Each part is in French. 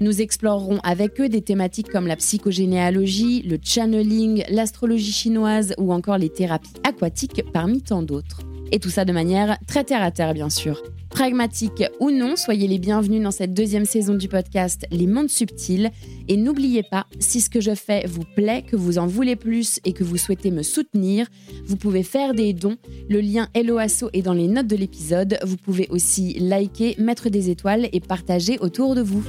Nous explorerons avec eux des thématiques comme la psychogénéalogie, le channeling, l'astrologie chinoise ou encore les thérapies aquatiques parmi tant d'autres. Et tout ça de manière très terre à terre, bien sûr. Pragmatique ou non, soyez les bienvenus dans cette deuxième saison du podcast Les Mondes Subtils. Et n'oubliez pas, si ce que je fais vous plaît, que vous en voulez plus et que vous souhaitez me soutenir, vous pouvez faire des dons. Le lien Helloasso est dans les notes de l'épisode. Vous pouvez aussi liker, mettre des étoiles et partager autour de vous.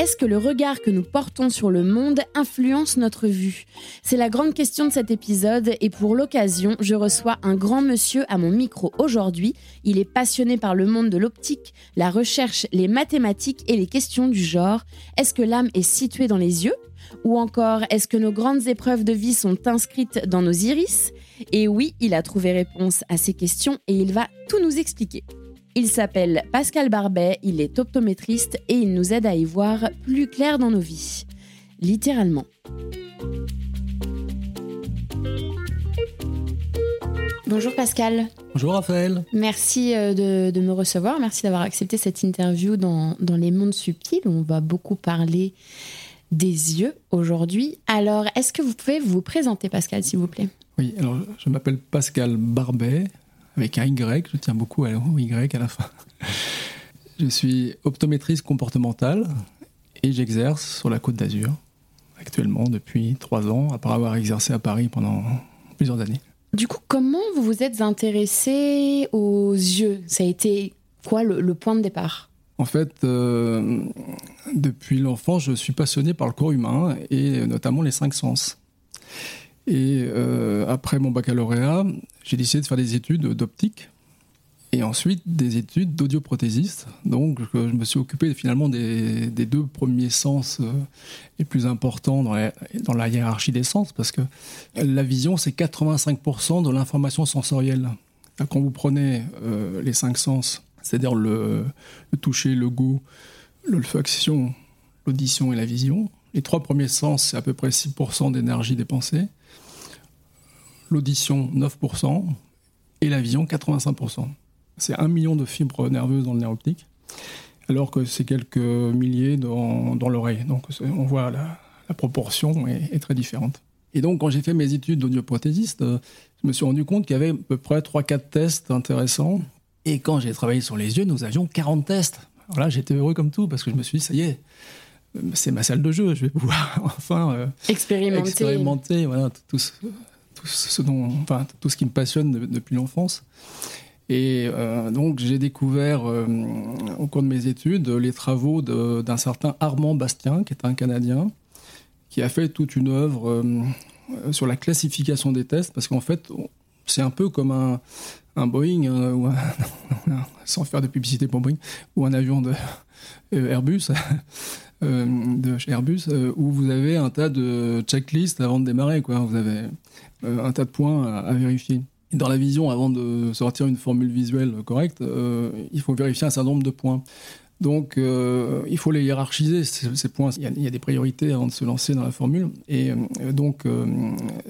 Est-ce que le regard que nous portons sur le monde influence notre vue? C'est la grande question de cet épisode et pour l'occasion, je reçois un grand monsieur à mon micro aujourd'hui. Il est passionné par le monde de l'optique, la recherche, les mathématiques et les questions du genre. Est-ce que l'âme est située dans les yeux? Ou encore, est-ce que nos grandes épreuves de vie sont inscrites dans nos iris? Et oui, il a trouvé réponse à ces questions et il va tout nous expliquer. Il s'appelle Pascal Barbet, il est optométriste et il nous aide à y voir plus clair dans nos vies. Littéralement. Bonjour Pascal. Bonjour Raphaël. Merci euh, de, me recevoir, merci d'avoir accepté cette interview dans, dans Les Mondes Subtils. On va beaucoup parler des yeux aujourd'hui. Alors, est-ce que vous pouvez vous présenter Pascal, s'il vous plaît? Oui, alors je m'appelle Pascal Barbet, avec un Y, je tiens beaucoup à Y à la fin. Je suis optométriste comportementale et j'exerce sur la côte d'Azur actuellement depuis trois ans, après avoir exercé à Paris pendant plusieurs années. Du coup, comment vous vous êtes intéressé aux yeux? Ça a été quoi le, point de départ? En fait, euh, depuis l'enfance, je suis passionné par le corps humain et notamment les cinq sens. Et euh, après mon baccalauréat, j'ai décidé de faire des études d'optique et ensuite des études d'audioprothésiste. Donc je me suis occupé finalement des, deux premiers sens euh, les plus importants dans la, dans la, hiérarchie des sens parce que la vision c'est 85% de l'information sensorielle. Quand vous prenez euh, les cinq sens, c'est-à-dire le, le, toucher, le goût, l'olfaction, l'audition et la vision, les trois premiers sens c'est à peu près 6% d'énergie dépensée l'audition 9% et la vision 85%. C'est un million de fibres nerveuses dans le nerf optique, alors que c'est quelques milliers dans, l'oreille. Donc on voit la, proportion est, très différente. Et donc quand j'ai fait mes études d'audioprothésiste, euh, je me suis rendu compte qu'il y avait à peu près 3-4 tests intéressants. Et quand j'ai travaillé sur les yeux, nous avions 40 tests. Alors là, j'étais heureux comme tout parce que je me suis dit, ça y est, c'est ma salle de jeu, je vais pouvoir enfin euh, expérimenter, expérimenter voilà, tout, tout ce, dont, enfin, tout ce qui me passionne depuis l'enfance. Et euh, donc j'ai découvert euh, au cours de mes études les travaux d'un certain Armand Bastien, qui est un Canadien, qui a fait toute une œuvre euh, sur la classification des tests, parce qu'en fait c'est un peu comme un, un Boeing, ou sans faire de publicité pour Boeing, ou un avion de Airbus. De chez Airbus, où vous avez un tas de checklists avant de démarrer. Quoi. Vous avez euh, un tas de points à, vérifier. dans la vision, avant de sortir une formule visuelle correcte, euh, il faut vérifier un certain nombre de points. Donc, euh, il faut les hiérarchiser, ces, points. Il y, a, des priorités avant de se lancer dans la formule. Et donc,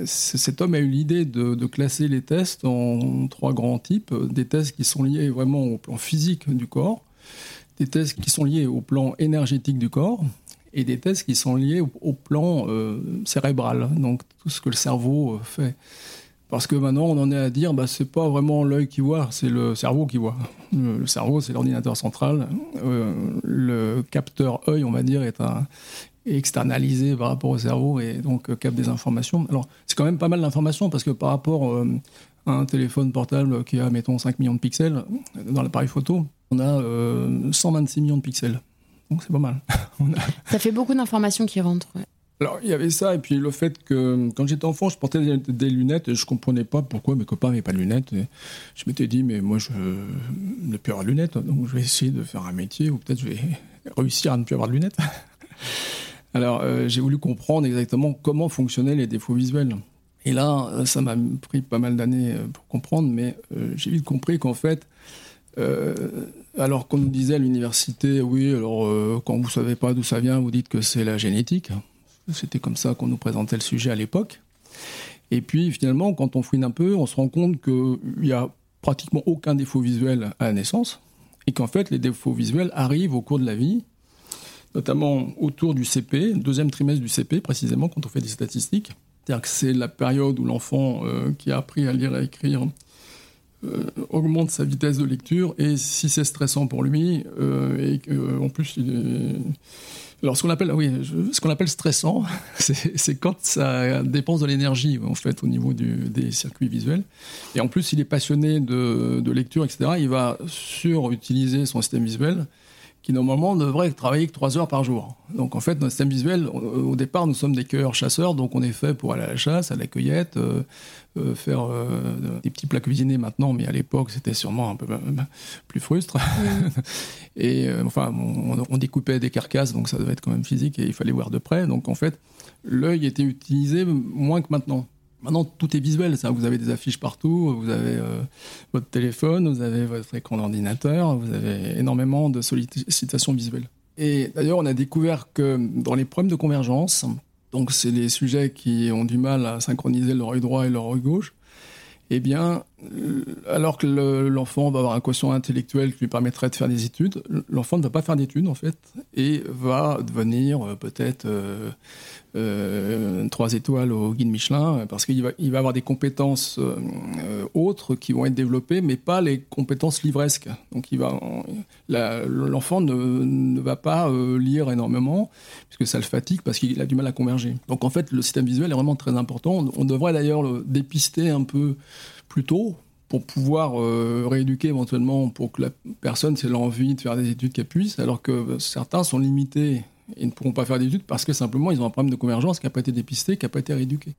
cet homme a eu l'idée de, de, classer les tests en trois grands types. Des tests qui sont liés vraiment au plan physique du corps, des tests qui sont liés au plan énergétique du corps, et des tests qui sont liés au, plan euh, cérébral, donc tout ce que le cerveau euh, fait. Parce que maintenant, on en est à dire, bah, c'est pas vraiment l'œil qui voit, c'est le cerveau qui voit. Le, cerveau, c'est l'ordinateur central. Euh, le capteur œil, on va dire, est, externalisé par rapport au cerveau et donc capte des informations. Alors, c'est quand même pas mal d'informations parce que par rapport à un téléphone portable qui a, mettons, 5 millions de pixels dans l'appareil photo, on a 126 millions de pixels. Donc c'est pas mal. Ça fait beaucoup d'informations qui rentrent. Alors, il y avait ça, et puis le fait que quand j'étais enfant, je portais des, lunettes et je comprenais pas pourquoi mes copains n'avaient pas de lunettes. je m'étais dit, mais moi, je ne plus avoir de lunettes, donc je vais essayer de faire un métier, ou peut-être je vais réussir à ne plus avoir de lunettes. Alors, euh, j'ai voulu comprendre exactement comment fonctionnaient les défauts visuels. Et là, ça m'a pris pas mal d'années pour comprendre, mais j'ai vite compris qu'en fait, alors qu'on nous disait à l'université, oui, alors quand vous savez pas d'où ça vient, vous dites que c'est la génétique. C'était comme ça qu'on nous présentait le sujet à l'époque. Et puis finalement, quand on fouine un peu, on se rend compte qu'il y a pratiquement aucun défaut visuel à la naissance, et qu'en fait les défauts visuels arrivent au cours de la vie, notamment autour du CP, deuxième trimestre du CP précisément, quand on fait des statistiques. C'est-à-dire que c'est la période où l'enfant euh, qui a appris à lire et à écrire euh, augmente sa vitesse de lecture, et si c'est stressant pour lui, euh, et qu'en plus il est alors, ce qu'on appelle, oui, ce qu'on appelle stressant, c'est quand ça dépense de l'énergie, en fait, au niveau des circuits visuels. Et en plus, il est passionné de, de lecture, etc. Il va surutiliser son système visuel qui normalement devrait travailler que 3 heures par jour. Donc en fait, notre système visuel, au départ, nous sommes des cueilleurs chasseurs, donc on est fait pour aller à la chasse, à la cueillette, euh, euh, faire euh, des petits plats cuisinés maintenant, mais à l'époque, c'était sûrement un peu plus frustre. et enfin, on, on, découpait des carcasses, donc ça devait être quand même physique et il fallait voir de près. Donc en fait, l'œil était utilisé moins que maintenant. Maintenant, tout est visuel. Vous avez des affiches partout, vous avez euh, votre téléphone, vous avez votre écran d'ordinateur, vous avez énormément de sollicitations visuelles. Et d'ailleurs, on a découvert que dans les problèmes de convergence, donc c'est les sujets qui ont du mal à synchroniser leur œil droit et leur œil gauche, eh bien, alors que l'enfant va avoir un quotient intellectuel qui lui permettrait de faire des études, l'enfant ne va pas faire d'études en fait, et va devenir euh, peut-être euh, trois étoiles au guide Michelin, parce qu'il va, avoir des compétences autres qui vont être développées, mais pas les compétences livresques. Donc, l'enfant ne, ne, va pas lire énormément, puisque ça le fatigue, parce qu'il a du mal à converger. Donc, en fait, le système visuel est vraiment très important. On devrait d'ailleurs le dépister un peu plus tôt pour pouvoir euh, rééduquer éventuellement pour que la personne, si elle a envie de faire des études, qu'elle puisse, alors que certains sont limités et ne pourront pas faire d'études parce que simplement ils ont un problème de convergence qui n'a pas été dépisté, qui n'a pas été rééduqué.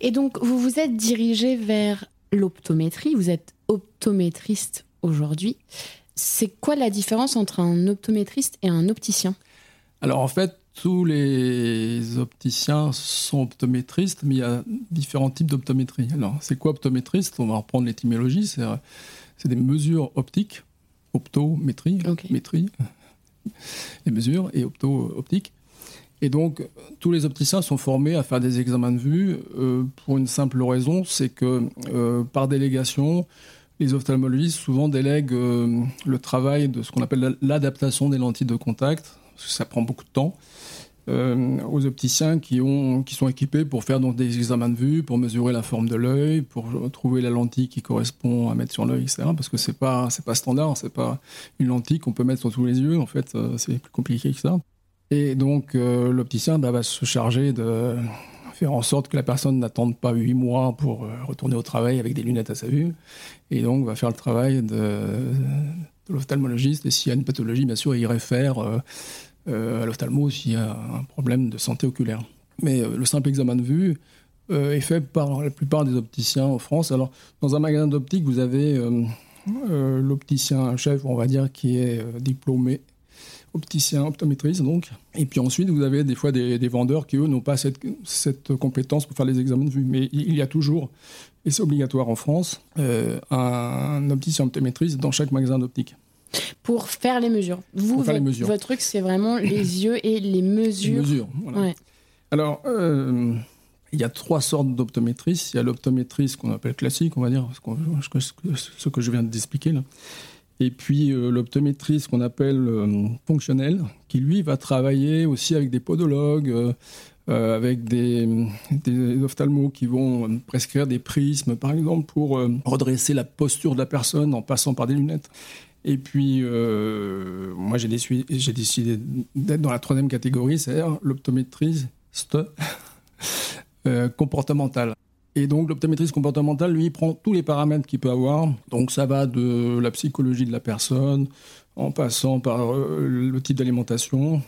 Et donc vous vous êtes dirigé vers l'optométrie, vous êtes optométriste aujourd'hui. C'est quoi la différence entre un optométriste et un opticien? Alors en fait, tous les opticiens sont optométristes, mais il y a différents types d'optométrie. Alors, c'est quoi optométriste? On va reprendre l'étymologie. C'est des mesures optiques, optométrie, métrie, les mesures, et opto-optique. Et donc, tous les opticiens sont formés à faire des examens de vue euh, pour une simple raison, c'est que euh, par délégation, les ophtalmologistes souvent délèguent euh, le travail de ce qu'on appelle l'adaptation des lentilles de contact, ça prend beaucoup de temps. Euh, aux opticiens qui, ont, qui sont équipés pour faire donc des examens de vue, pour mesurer la forme de l'œil, pour trouver la lentille qui correspond à mettre sur l'œil, etc. Parce que c'est pas pas standard, c'est pas une lentille qu'on peut mettre sur tous les yeux. En fait, euh, c'est plus compliqué que ça. Et donc euh, l'opticien bah, va se charger de faire en sorte que la personne n'attende pas huit mois pour retourner au travail avec des lunettes à sa vue, et donc va faire le travail de, l'ophtalmologiste. Et s'il y a une pathologie, bien sûr, il réfère euh, à l'ophtalmo s'il y a un problème de santé oculaire. Mais euh, le simple examen de vue euh, est fait par la plupart des opticiens en France. Alors, dans un magasin d'optique, vous avez l'opticien chef, on va dire, qui est diplômé opticien, optométriste donc. Et puis ensuite, vous avez des fois des, vendeurs qui, eux, n'ont pas cette, cette, compétence pour faire les examens de vue. Mais il y a toujours, et c'est obligatoire en France, un opticien optométriste dans chaque magasin d'optique pour faire les mesures. Vous, votre, truc, c'est vraiment les yeux et les mesures. Les mesures, voilà. Alors, euh, il y a trois sortes d'optométristes. Il y a l'optométriste qu'on appelle classique, on va dire, ce que je viens d'expliquer là. Et puis euh, l'optométriste qu'on appelle euh, fonctionnel, qui lui va travailler aussi avec des podologues, avec des, des, ophtalmos qui vont prescrire des prismes, par exemple, pour redresser la posture de la personne en passant par des lunettes. Et puis, euh, moi, j'ai décidé, d'être dans la troisième catégorie, c'est-à-dire l'optométriste euh, comportementale. Et donc, l'optométriste comportementale, lui, prend tous les paramètres qu'il peut avoir. Donc, ça va de la psychologie de la personne, en passant par euh, le type d'alimentation,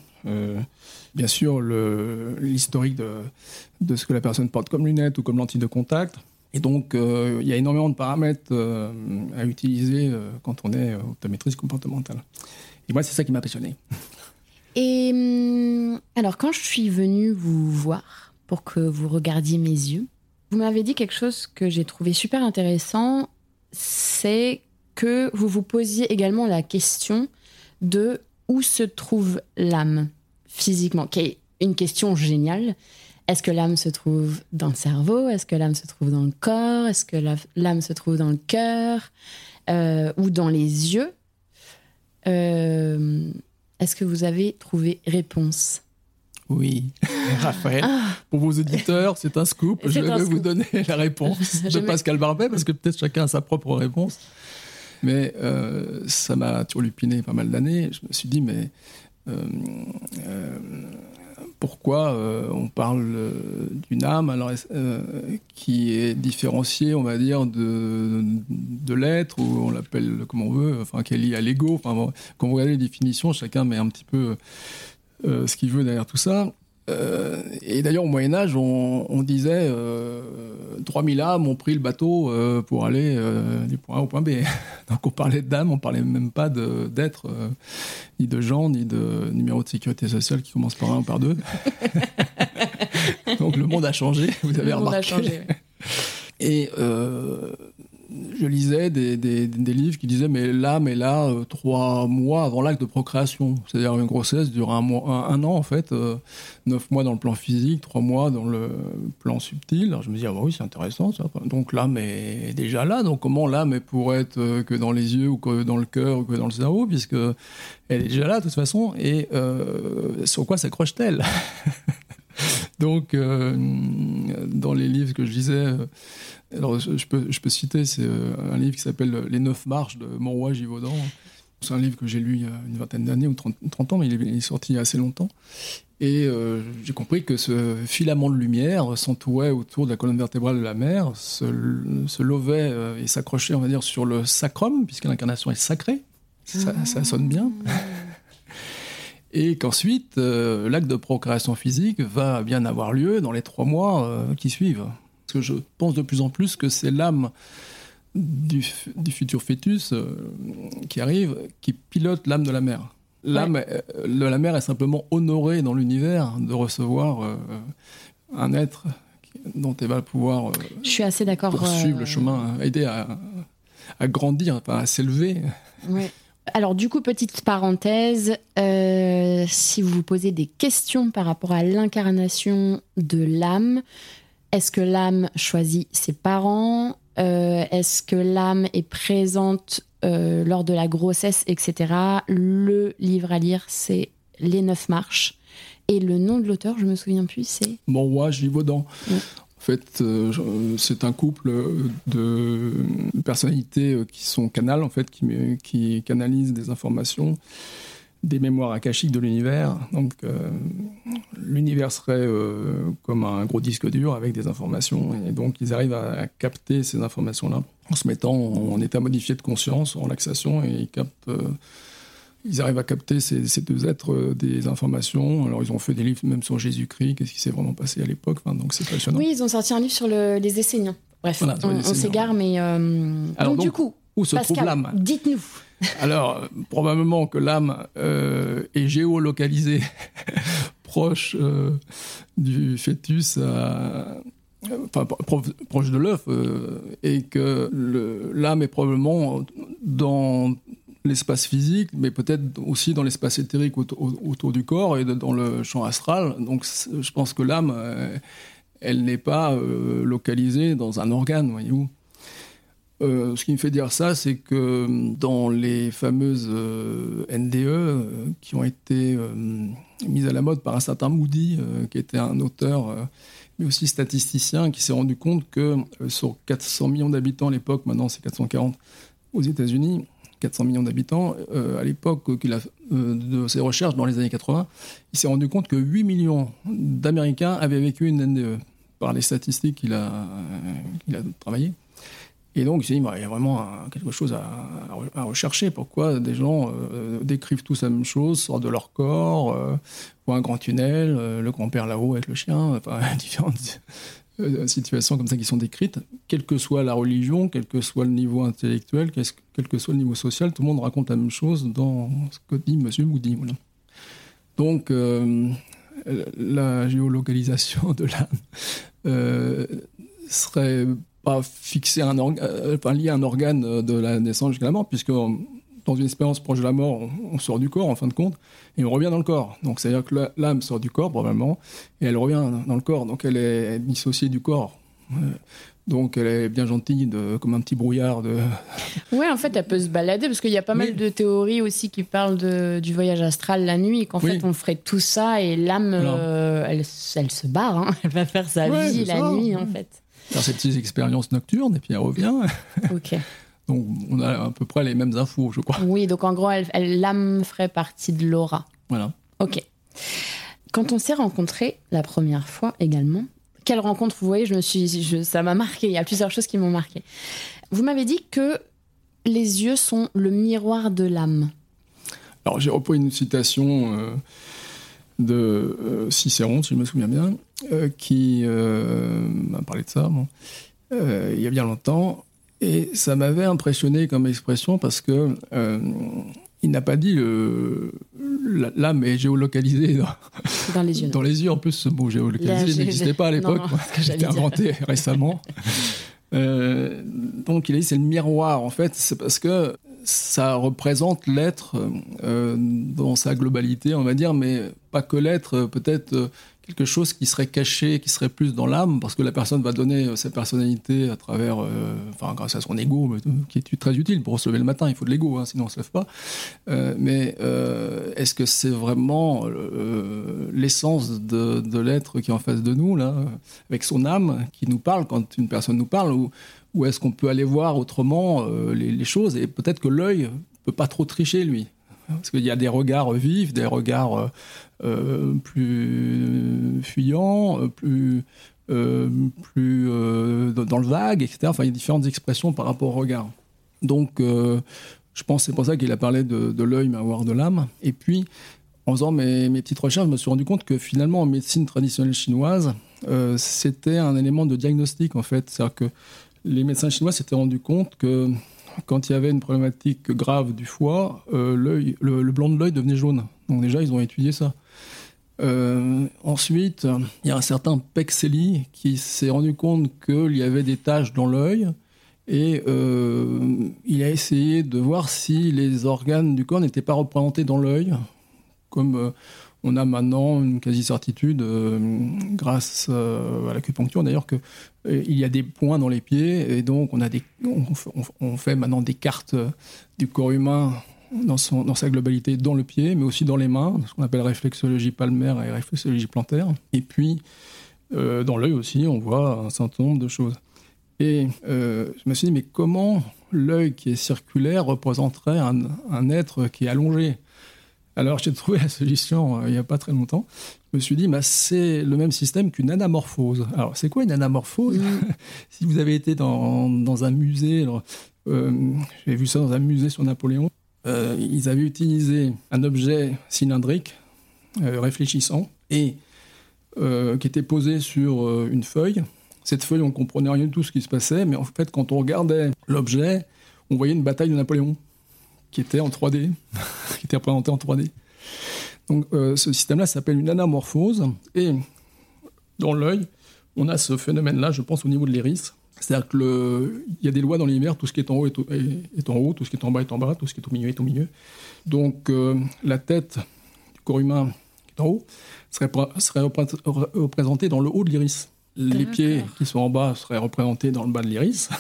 bien sûr, l'historique de, ce que la personne porte comme lunettes ou comme lentille de contact. Et donc, euh, il y a énormément de paramètres euh, à utiliser euh, quand on est optométriste comportementale. Et moi, c'est ça qui m'a passionné. Et hum, alors, quand je suis venue vous voir pour que vous regardiez mes yeux, Vous m'avez dit quelque chose que j'ai trouvé super intéressant, c'est que vous vous posiez également la question de où se trouve l'âme physiquement, qui est une question géniale. Est-ce que l'âme se trouve dans le cerveau? Est-ce que l'âme se trouve dans le corps? Est-ce que l'âme se trouve dans le cœur euh, ou dans les yeux? Euh, Est-ce que vous avez trouvé réponse? Oui, Raphaël. Ah. Pour vos auditeurs, c'est un scoop. Je vais vous donner la réponse de Pascal Barbet, parce que peut-être chacun a sa propre réponse. Mais euh, ça m'a turlupiné pas mal d'années. Je me suis dit, mais pourquoi euh, on parle euh, d'une âme alors, euh, qui est différenciée, on va dire, de, de l'être, ou on l'appelle comme on veut, enfin, qui est liée à l'ego. Enfin, quand vous regardez les définitions, chacun met un petit peu ce qu'il veut derrière tout ça. Euh, et d'ailleurs, au Moyen-Âge, on, disait euh, 3000 âmes ont pris le bateau euh, pour aller euh, du point A au point B. Donc on parlait d'âmes, on parlait même pas d'être, ni de gens, ni de numéro de sécurité sociale qui commence par un ou par deux. Donc le monde a changé, vous avez le Monde a changé. Et je lisais des, livres qui disaient mais l'âme est là euh, trois mois avant l'acte de procréation. C'est-à-dire une grossesse dure un, mois, un, an en fait, euh, neuf mois dans le plan physique, trois mois dans le plan subtil. Alors je me dis ah bah oui c'est intéressant ça. Donc l'âme est déjà là. Donc comment l'âme pourrait être euh, que dans les yeux ou que dans le cœur ou que dans le cerveau puisque elle est déjà là de toute façon. Et sur quoi s'accroche-t-elle? Donc dans les livres que je lisais alors, je peux, citer, c'est euh, un livre qui s'appelle Les Neuf Marches de Monroy Givaudan. C'est un livre que j'ai lu il y a une vingtaine d'années ou 30, ans, mais il est, sorti il y a assez longtemps. Et euh, j'ai compris que ce filament de lumière s'entourait autour de la colonne vertébrale de la mer, se, se lovait euh, et s'accrochait, on va dire, sur le sacrum, puisque l'incarnation est sacrée. Ça, ça sonne bien. Et qu'ensuite, l'acte de procréation physique va bien avoir lieu dans les trois mois qui suivent. Parce que je pense de plus en plus que c'est l'âme du, futur fœtus euh, qui arrive, qui pilote l'âme de la mère. L'âme euh, de la mère est simplement honorée dans l'univers de recevoir euh, un être dont elle va pouvoir je suis assez d'accord poursuivre le chemin, aider à, à grandir, à s'élever. Alors du coup, petite parenthèse, si vous vous posez des questions par rapport à l'incarnation de l'âme, est-ce que l'âme choisit ses parents euh, Est-ce que l'âme est présente euh, lors de la grossesse, etc. Le livre à lire, c'est Les Neuf Marches. Et le nom de l'auteur, je me souviens plus, c'est? Monroy Givaudan. En fait, euh, c'est un couple de personnalités qui sont canales, en fait, qui, canalisent des informations des mémoires akashiques de l'univers. Donc, euh, l'univers serait euh, comme un gros disque dur avec des informations, et donc ils arrivent à, capter ces informations-là en se mettant en, état modifié de conscience, en relaxation, et ils captent. Euh, ils arrivent à capter ces, deux êtres des informations. Alors, ils ont fait des livres même sur Jésus-Christ, qu'est-ce qui s'est vraiment passé à l'époque? donc, c'est passionnant. Oui, ils ont sorti un livre sur les Esséniens. Bref, on, s'égare, mais. Alors, donc, du coup, où se trouve l'âme? Dites-nous. Alors, probablement que l'âme euh, est géolocalisée proche euh, du fœtus, enfin, proche de l'œuf, euh, et que l'âme est probablement dans l'espace physique, mais peut-être aussi dans l'espace éthérique autour, du corps et dans le champ astral. Donc, je pense que l'âme, elle n'est pas localisée dans un organe, voyez-vous. Euh, ce qui me fait dire ça, c'est que dans les fameuses euh, NDE euh, qui ont été mises à la mode par un certain Moody, qui était un auteur, mais aussi statisticien, qui s'est rendu compte que sur 400 millions d'habitants à l'époque, maintenant c'est 440 aux États-Unis, 400 millions d'habitants, à l'époque de ses recherches dans les années 80, il s'est rendu compte que 8 millions d'Américains avaient vécu une NDE par les statistiques qu'il a, a travaillées. Et donc, il s'est dit, bah, il y a vraiment quelque chose à, rechercher. Pourquoi des gens euh, décrivent tous la même chose, sortent de leur corps, euh, voient un grand tunnel, euh, le grand-père là-haut avec le chien, enfin, différentes situations comme ça qui sont décrites, quelle que soit la religion, quel que soit le niveau intellectuel, quel que soit le niveau social, tout le monde raconte la même chose dans ce que dit M. Moody. Donc, la géolocalisation de l'âme serait pas fixé à un organe, lié à un organe de la naissance jusqu'à la mort, puisque dans une expérience proche de la mort, on, sort du corps en fin de compte, et on revient dans le corps. Donc c'est-à-dire que l'âme sort du corps probablement, et elle revient dans le corps, donc elle est dissociée du corps. Donc elle est bien gentille, de, comme un petit brouillard. De... Ouais, en fait, elle peut se balader, parce qu'il y a pas mal de théories aussi qui parlent de, du voyage astral la nuit, qu'en fait on ferait tout ça et l'âme, euh, elle, elle, se barre, hein. elle va faire sa vie la nuit en fait. Faire ses petites expériences nocturnes et puis elle revient. Ok. Donc on a à peu près les mêmes infos, je crois. Oui, donc en gros, l'âme ferait partie de l'aura. Voilà. Ok. Quand on s'est rencontrés la première fois également, quelle rencontre, vous voyez, je me suis, ça m'a marqué. Il y a plusieurs choses qui m'ont marqué. Vous m'avez dit que les yeux sont le miroir de l'âme. Alors j'ai repris une citation euh, de euh, Cicéron, si je me souviens bien, euh, qui m'a parlé de ça il y a bien longtemps. Et ça m'avait impressionné comme expression parce que il n'a pas dit le l'âme est géolocalisée dans, les yeux. Dans les yeux, en plus, ce mot géolocalisé n'existait pas à l'époque. C'était inventé récemment. Euh, donc il a dit c'est le miroir. En fait, c'est parce que ça représente l'être euh, dans sa globalité, on va dire, mais pas que l'être, peut-être quelque chose qui serait caché, qui serait plus dans l'âme, parce que la personne va donner euh, sa personnalité à travers, euh, enfin, grâce à son ego, euh, qui est très utile pour se lever le matin. Il faut de l'ego, hein, sinon on se lève pas. mais est-ce que c'est vraiment l'essence de, l'être qui est en face de nous, là, avec son âme, qui nous parle quand une personne nous parle, ou, ou est-ce qu'on peut aller voir autrement les, les choses? Et peut-être que l'œil peut pas trop tricher, lui. Parce qu'il y a des regards vifs, des regards euh, euh, plus fuyants, euh, plus, plus dans le vague, etc. Enfin, il y a différentes expressions par rapport au regard. Donc, je pense que c'est pour ça qu'il a parlé de, l'œil, mais avoir de l'âme. Et puis, en faisant mes, mes, petites recherches, je me suis rendu compte que finalement, en médecine traditionnelle chinoise, c'était un élément de diagnostic, en fait. C'est-à-dire que les médecins chinois s'étaient rendus compte que quand il y avait une problématique grave du foie, euh, le, blanc de l'œil devenait jaune. Donc déjà, ils ont étudié ça. Euh, ensuite, il y a un certain Pexeli qui s'est rendu compte qu'il y avait des taches dans l'œil et euh, il a essayé de voir si les organes du corps n'étaient pas représentés dans l'œil, comme on a maintenant une quasi-certitude, euh, grâce euh, à l'acupuncture d'ailleurs, qu'il euh, y a des points dans les pieds, et donc on, a des, on, fait maintenant des cartes du corps humain dans, son, dans, sa globalité dans le pied, mais aussi dans les mains, ce qu'on appelle réflexologie palmaire et réflexologie plantaire. Et puis, dans l'œil aussi, on voit un certain nombre de choses. Et je me suis dit, mais comment l'œil qui est circulaire représenterait un, un être qui est allongé? Alors j'ai trouvé la solution euh, il n'y a pas très longtemps. Je me suis dit, bah, c'est le même système qu'une anamorphose. Alors c'est quoi une anamorphose? Si vous avez été dans, dans un musée, euh, j'ai vu ça dans un musée sur Napoléon, euh, ils avaient utilisé un objet cylindrique réfléchissant et qui était posé sur une feuille. Cette feuille, on comprenait rien de tout ce qui se passait, mais en fait, quand on regardait l'objet, on voyait une bataille de Napoléon qui était en 3D, qui était représenté en 3D. Donc euh, ce système-là s'appelle une anamorphose, et dans l'œil, on a ce phénomène-là, je pense, au niveau de l'iris. C'est-à-dire qu'il y a des lois dans l'univers, tout ce qui est en haut est, en haut, tout ce qui est en bas est en bas, tout ce qui est au milieu est au milieu. Donc euh, la tête du corps humain qui est en haut serait, serait représentée dans le haut de l'iris. Les pieds qui sont en bas seraient représentés dans le bas de l'iris.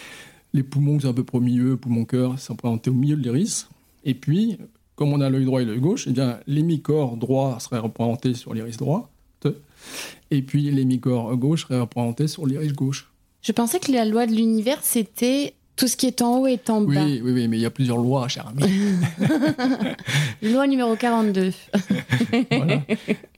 Les poumons, c'est un peu au milieu, poumon-cœur, c'est représenté au milieu de l'iris. Et puis, comme on a l'œil droit et l'œil gauche, eh bien, l'hémicorps droit serait représenté sur l'iris droit, et puis l'hémicorps gauche serait représenté sur l'iris gauche. Je pensais que la loi de l'univers, c'était tout ce qui est en haut est en bas. Oui, oui, oui, mais il y a plusieurs lois, cher ami. loi numéro 42. voilà.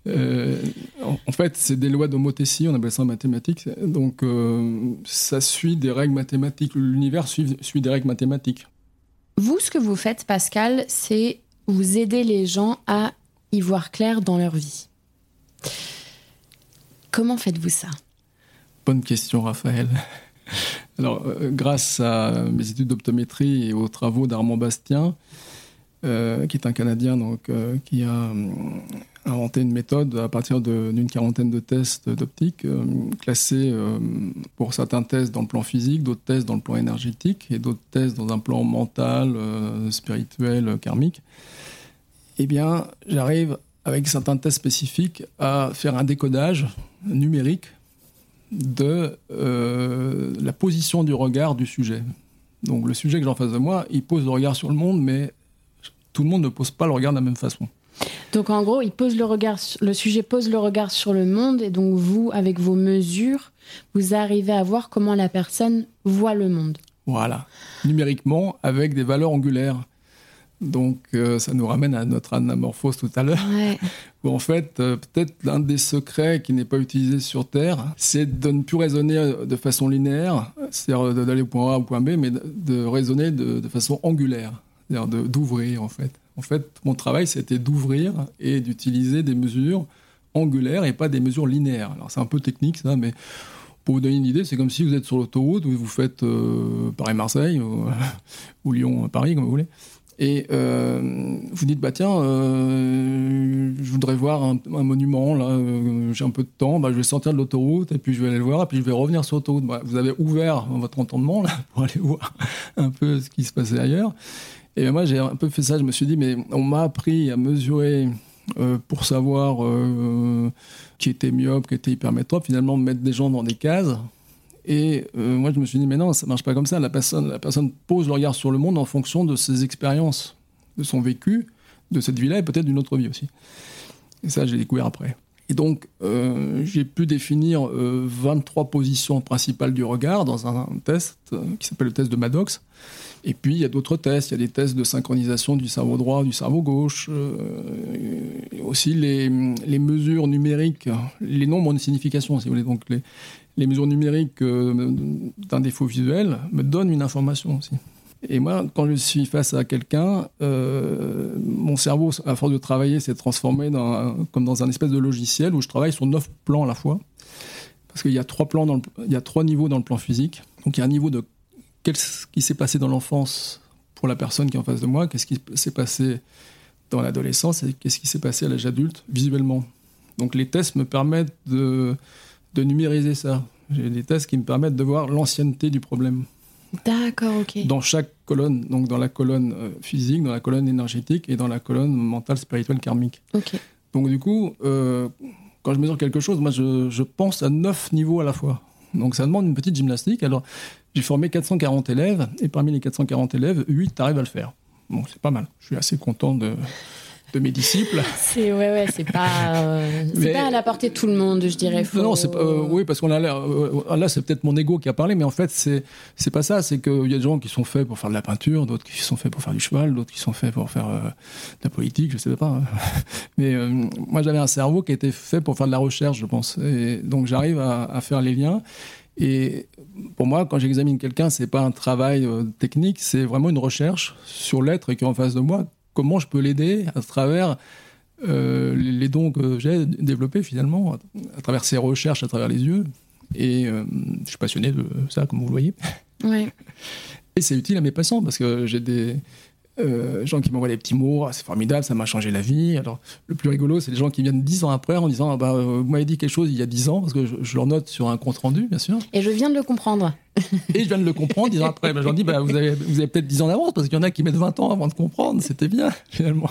Euh, en, fait, c'est des lois d'homothétie, on appelle ça en mathématiques. Donc, euh, ça suit des règles mathématiques. L'univers suit, suit des règles mathématiques. Vous, ce que vous faites, Pascal, c'est vous aider les gens à y voir clair dans leur vie. Comment faites-vous ça? Bonne question, Raphaël. Alors, euh, grâce à mes études d'optométrie et aux travaux d'Armand Bastien, euh, qui est un Canadien donc, euh, qui a inventé une méthode à partir d'une quarantaine de tests d'optique, classés pour certains tests dans le plan physique, d'autres tests dans le plan énergétique et d'autres tests dans un plan mental, spirituel, karmique. Eh bien, j'arrive avec certains tests spécifiques à faire un décodage numérique de la position du regard du sujet. Donc le sujet que j'ai en face de moi, il pose le regard sur le monde, mais tout le monde ne pose pas le regard de la même façon. Donc en gros, il pose le regard, le sujet pose le regard sur le monde et donc vous, avec vos mesures, vous arrivez à voir comment la personne voit le monde. Voilà, numériquement avec des valeurs angulaires. Donc euh, ça nous ramène à notre anamorphose tout à l'heure, où en fait euh, peut-être l'un des secrets qui n'est pas utilisé sur Terre, c'est de ne plus raisonner de façon linéaire, c'est-à-dire d'aller au point A au point B, mais de, raisonner de, de façon angulaire, c'est-à-dire d'ouvrir en fait. En fait, mon travail, c'était d'ouvrir et d'utiliser des mesures angulaires et pas des mesures linéaires. Alors, c'est un peu technique, ça, mais pour vous donner une idée, c'est comme si vous êtes sur l'autoroute, vous faites euh, Paris-Marseille ou, Lyon-Paris, comme vous voulez. Et euh, vous dites, bah tiens, euh, je voudrais voir un, monument, là, j'ai un peu de temps, bah, je vais sortir de l'autoroute, et puis je vais aller le voir, et puis je vais revenir sur l'autoroute. Bah, vous avez ouvert votre entendement, là, pour aller voir un peu ce qui se passait ailleurs. Et moi, j'ai un peu fait ça. Je me suis dit, mais on m'a appris à mesurer euh, pour savoir euh, qui était myope, qui était hypermétrope, finalement, mettre des gens dans des cases. Et euh, moi, je me suis dit, mais non, ça marche pas comme ça. La personne, pose le regard sur le monde en fonction de ses expériences, de son vécu, de cette vie-là et peut-être d'une autre vie aussi. Et ça, j'ai découvert après. Et donc, j'ai pu définir 23 positions principales du regard dans un test qui s'appelle le test de Maddox. Et puis, il y a d'autres tests. Il y a des tests de synchronisation du cerveau droit, du cerveau gauche. Euh, aussi, les, mesures numériques, les nombres ont une signification, si vous voulez. Donc, les, les mesures numériques euh, d'un défaut visuel me donnent une information aussi. Et moi, quand je suis face à quelqu'un, euh, mon cerveau, à force de travailler, s'est transformé comme dans un espèce de logiciel où je travaille sur neuf plans à la fois. Parce qu'il y a trois y a trois niveaux dans le plan physique. Donc il y a un niveau de qu'est-ce qui s'est passé dans l'enfance pour la personne qui est en face de moi, qu'est-ce qui s'est passé dans l'adolescence et qu'est-ce qui s'est passé à l'âge adulte visuellement. Donc les tests me permettent de, de numériser ça. J'ai des tests qui me permettent de voir l'ancienneté du problème. D'accord, ok. Dans chaque colonne, donc dans la colonne euh, physique, dans la colonne énergétique et dans la colonne mentale, spirituelle, karmique. Ok. Donc du coup, euh, quand je mesure quelque chose, moi je, je, pense à neuf niveaux à la fois. Donc ça demande une petite gymnastique. Alors j'ai formé 440 élèves et parmi les 440 élèves, 8 arrivent à le faire. Bon, c'est pas mal. Je suis assez content de, de mes disciples. C'est ouais, ouais, c'est pas, euh, c'est pas à la portée de tout le monde, je dirais. Non, c'est euh, oui, parce qu'on a l'air. Euh, là, c'est peut-être mon ego qui a parlé, mais en fait, c'est c'est pas ça. C'est qu'il y a des gens qui sont faits pour faire de la peinture, d'autres qui sont faits pour faire du cheval, d'autres qui sont faits pour faire de la politique, je sais pas. Hein. Mais moi, j'avais un cerveau qui était fait pour faire de la recherche, je pense. Et donc, j'arrive à, à faire les liens. Et pour moi, quand j'examine quelqu'un, c'est pas un travail technique, c'est vraiment une recherche sur l'être qui est en face de moi comment je peux l'aider à travers euh, les dons que j'ai développés finalement, à travers ses recherches, à travers les yeux. Et euh, je suis passionné de ça, comme vous le voyez. Et c'est utile à mes patients parce que j'ai des euh, gens qui m'envoient des petits mots, ah, c'est formidable, ça m'a changé la vie. Alors, le plus rigolo, c'est les gens qui viennent dix ans après en disant ah bah, Vous m'avez dit quelque chose il y a dix ans, parce que je, leur note sur un compte rendu, bien sûr. Et je viens de le comprendre. Et je viens de le comprendre dix ans après. Ben, je leur dis bah, Vous avez, peut-être dix ans d'avance, parce qu'il y en a qui mettent 20 ans avant de comprendre. C'était bien, finalement.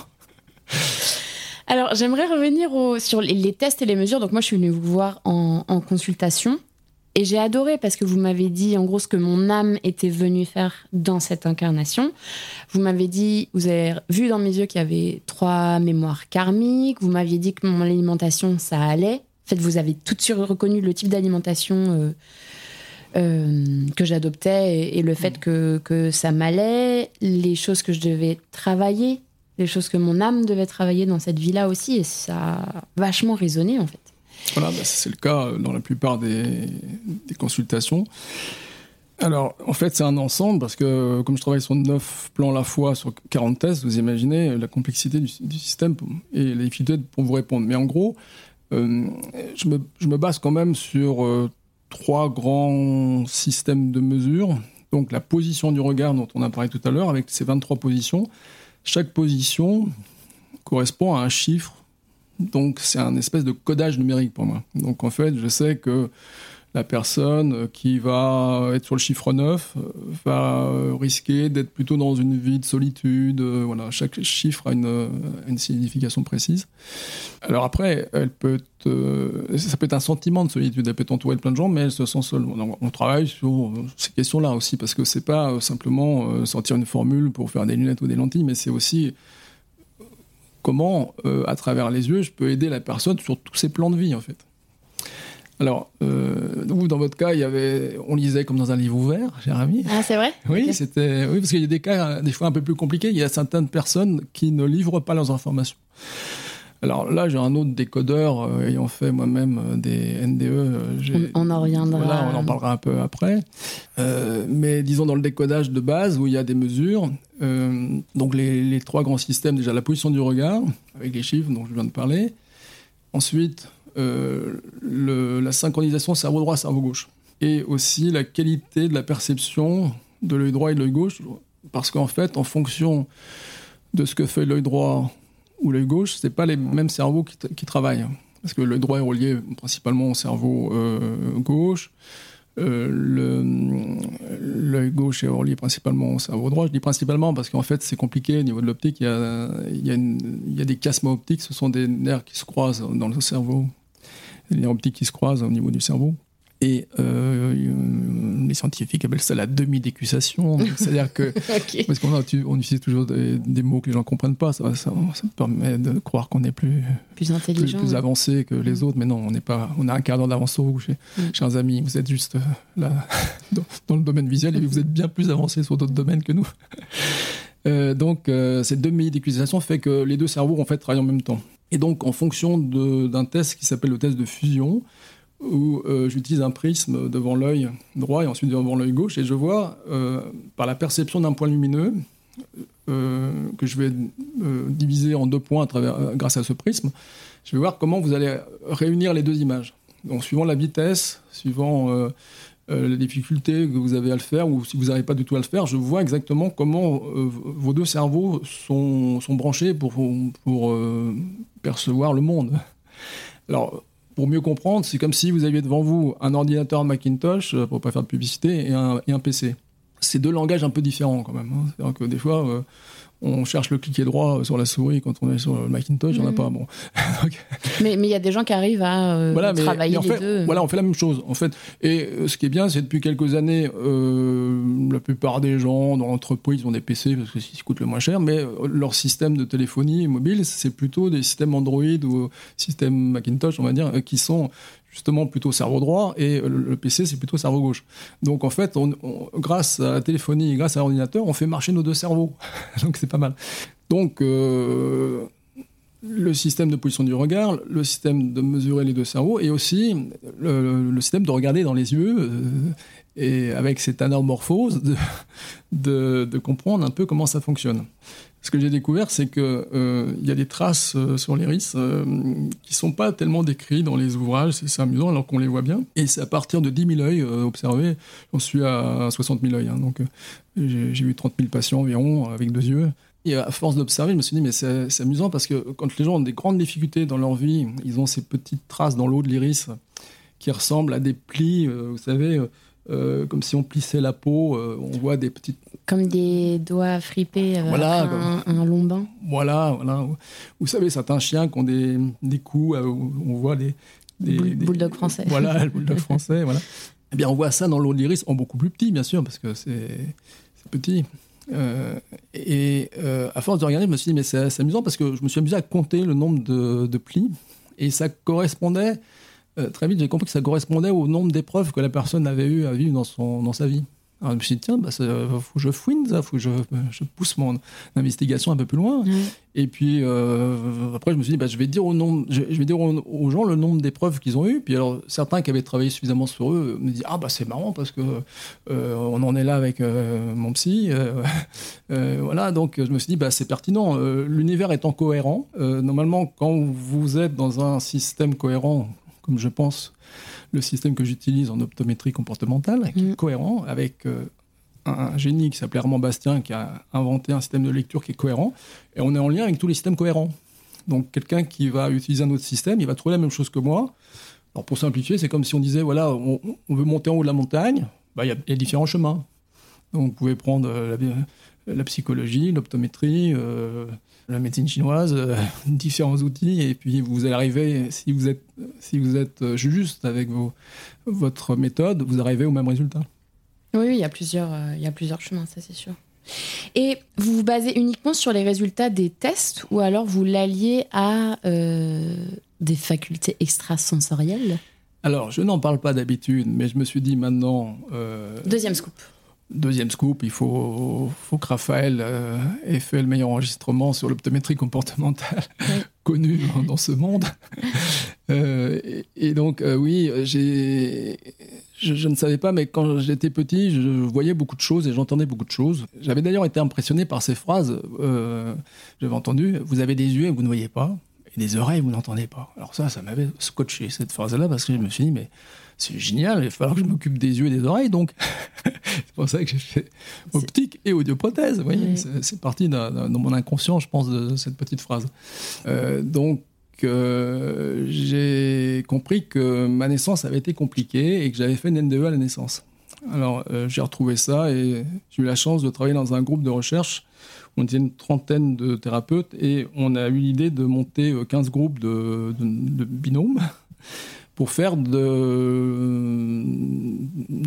Alors, j'aimerais revenir sur les, tests et les mesures. Donc, moi, je suis venue vous voir en, en consultation. Et j'ai adoré parce que vous m'avez dit en gros ce que mon âme était venue faire dans cette incarnation. Vous m'avez dit, vous avez vu dans mes yeux qu'il y avait trois mémoires karmiques. Vous m'aviez dit que mon alimentation, ça allait. En fait, vous avez tout de suite reconnu le type d'alimentation euh, euh, que j'adoptais et, le fait que, que ça m'allait, les choses que je devais travailler, les choses que mon âme devait travailler dans cette vie-là aussi. Et ça a vachement résonné en fait. Voilà, bah, c'est le cas dans la plupart des, consultations. Alors, en fait, c'est un ensemble parce que comme je travaille sur 9 plans à la fois sur 40 tests, vous imaginez la complexité du, système et les difficultés pour vous répondre. Mais en gros, euh, je, me, base quand même sur euh, trois grands systèmes de mesure. Donc, la position du regard dont on a parlé tout à l'heure avec ces 23 positions. Chaque position correspond à un chiffre Donc c'est un espèce de codage numérique pour moi. Donc en fait, je sais que la personne qui va être sur le chiffre 9 euh, va euh, risquer d'être plutôt dans une vie de solitude. Euh, voilà, chaque chiffre a une, signification précise. Alors après, elle peut ça peut être un sentiment de solitude. Elle peut être plein de gens, mais elle se sent seule. on travaille sur ces questions-là aussi, parce que c'est pas simplement sortir une formule pour faire des lunettes ou des lentilles, mais c'est aussi comment, à travers les yeux, je peux aider la personne sur tous ses plans de vie, en fait. Alors, euh, dans votre cas, il y avait, on lisait comme dans un livre ouvert, cher ami. Ah, c'est vrai Oui, c'était, oui, parce qu'il y a des cas, des fois un peu plus compliqués. Il y a certaines personnes qui ne livrent pas leurs informations. Alors là, j'ai un autre décodeur euh, ayant fait moi-même euh, des NDE. Euh, on, en reviendra. Voilà, on en parlera un peu après. mais disons dans le décodage de base où il y a des mesures, donc les, les, trois grands systèmes, déjà la position du regard, avec les chiffres dont je viens de parler. Ensuite, euh, le, la synchronisation cerveau droit, cerveau gauche. Et aussi la qualité de la perception de l'œil droit et de l'œil gauche. Parce qu'en fait, en fonction de ce que fait l'œil droit ou l'œil gauche, c'est pas les mêmes cerveaux qui, qui travaillent. Parce que l'œil droit est relié principalement au cerveau euh, gauche. Euh, l'œil gauche est relié principalement au cerveau droit. Je dis principalement parce qu'en fait, c'est compliqué au niveau de l'optique. Il, il, il y, a, des chiasmes optiques, ce sont des nerfs qui se croisent dans le cerveau les optiques qui se croisent au niveau du cerveau. Et euh, les scientifiques appellent ça la demi-décussation. C'est-à-dire que. Parce qu'on on utilise toujours des, mots que les gens ne comprennent pas. Ça, ça, permet de croire qu'on est plus, plus intelligent. Plus, avancé que les mm. autres. Mais non, on, pas, on a un quart d'heure d'avance sur vous, mm. chers amis. Vous êtes juste euh, là, dans, le domaine visuel et vous êtes bien plus avancé sur d'autres domaines que nous. Euh, donc, cette demi-décussation fait que les deux cerveaux en fait travaillent en même temps. Et donc, en fonction d'un test qui s'appelle le test de fusion, où euh, j'utilise un prisme devant l'œil droit et ensuite devant l'œil gauche, et je vois, euh, par la perception d'un point lumineux, euh, que je vais diviser en deux points grâce à ce prisme, je vais voir comment vous allez réunir les deux images. Donc, suivant la vitesse, suivant les difficultés que vous avez à le faire, ou si vous n'arrivez pas du tout à le faire, je vois exactement comment vos deux cerveaux sont, branchés pour, pour percevoir le monde. Alors, pour mieux comprendre, c'est comme si vous aviez devant vous un ordinateur Macintosh, pour pas faire de publicité, et un, PC. C'est deux langages un peu différents quand même. Hein. C'est-à-dire que des fois, on cherche le cliquet droit sur la souris quand on est sur le Macintosh, il n'y en a pas. Bon. mais il y a des gens qui arrivent à euh, travailler les deux. Voilà, on fait la même chose en fait. Et euh, ce qui est bien, c'est depuis quelques années, euh, la plupart des gens dans l'entreprise ont des PC parce que ça coûte le moins cher, mais leur système de téléphonie mobile, c'est plutôt des systèmes Android ou systèmes Macintosh, on va dire, qui sont justement plutôt cerveau droit et le PC c'est plutôt cerveau gauche. Donc en fait, grâce à la téléphonie, grâce à l'ordinateur, on fait marcher nos deux cerveaux. Donc c'est pas mal. Donc euh, le système de position du regard, le système de mesurer les deux cerveaux et aussi le, système de regarder dans les yeux euh, et avec cette anamorphose de comprendre un peu comment ça fonctionne ce que j'ai découvert, c'est qu'il euh, y a des traces euh, sur l'iris euh, qui sont pas tellement décrites dans les ouvrages. C'est amusant alors qu'on les voit bien. Et c'est à partir de 10 000 œils observés. J'en suis à 60 000 œils. Hein. donc j'ai eu 30 000 patients environ avec deux yeux. Et à force d'observer, je me suis dit, mais c'est amusant parce que quand les gens ont des grandes difficultés dans leur vie, ils ont ces petites traces dans l'eau de l'iris qui ressemblent à des plis, vous savez, comme si on plissait la peau, on voit des petites comme des doigts fripés euh, voilà, un, un, long bain. Voilà, voilà. Vous savez, certains chiens qui ont des, des coups, euh, on voit des... des, bulldog français. Voilà, le bulldog français, voilà. Eh bien, on voit ça dans l'eau de l'iris, en beaucoup plus petit, bien sûr, parce que c'est petit. Euh, et à force de regarder, je me suis dit, mais c'est amusant parce que je me suis amusé à compter le nombre de, de plis et ça correspondait, très vite, j'ai compris que ça correspondait au nombre d'épreuves que la personne avait eu à vivre dans, son, dans sa vie. Alors je me suis dit, tiens, bah, faut que je fouine ça, faut que je, je, pousse mon investigation un peu plus loin. Et puis euh, après, je me suis dit, bah, je vais dire, au nombre, je, vais dire aux, gens le nombre d'épreuves qu'ils ont eues. Puis alors, certains qui avaient travaillé suffisamment sur eux me disent, ah bah c'est marrant parce que euh, on en est là avec euh, mon psy. voilà, donc je me suis dit, bah, c'est pertinent. L'univers étant cohérent, normalement, quand vous êtes dans un système cohérent, comme je pense le système que j'utilise en optométrie comportementale, qui est mm. cohérent, avec euh, un, génie qui s'appelait Armand Bastien, qui a inventé un système de lecture qui est cohérent, et on est en lien avec tous les systèmes cohérents. Donc quelqu'un qui va utiliser un autre système, il va trouver la même chose que moi. Alors pour simplifier, c'est comme si on disait, voilà, on, veut monter en haut de la montagne, bah, il y, a différents chemins. Donc vous pouvez prendre euh, la, psychologie, l'optométrie, euh, la médecine chinoise, euh, différents outils, et puis vous allez arriver, si vous êtes, si vous êtes juste avec vos, votre méthode, vous arrivez au même résultat. Oui, il y a plusieurs, il y a plusieurs chemins, ça c'est sûr. Et vous vous basez uniquement sur les résultats des tests ou alors vous l'alliez à euh, des facultés extrasensorielles? Alors, je n'en parle pas d'habitude, mais je me suis dit maintenant. Euh, Deuxième scoop. Deuxième scoop, il faut, faut que Raphaël euh, ait fait le meilleur enregistrement sur l'optométrie comportementale connu dans ce monde. et, donc, oui, j'ai je, ne savais pas, mais quand j'étais petit, je voyais beaucoup de choses et j'entendais beaucoup de choses. J'avais d'ailleurs été impressionné par ces phrases. Euh, J'avais entendu Vous avez des yeux et vous ne voyez pas, et des oreilles et vous n'entendez pas. Alors, ça, ça m'avait scotché, cette phrase-là, parce que je me suis dit Mais c'est génial, il va falloir que je m'occupe des yeux et des oreilles, donc. c'est pour ça que j'ai fait optique et audioprothèse. Voyez, c'est parti dans mon inconscient, je pense, de cette petite phrase. Euh, donc, que j'ai compris que ma naissance avait été compliquée et que j'avais fait une NDE à la naissance. Alors euh, j'ai retrouvé ça et j'ai eu la chance de travailler dans un groupe de recherche. On était une trentaine de thérapeutes et on a eu l'idée de monter 15 euh, groupes de, binômes pour faire une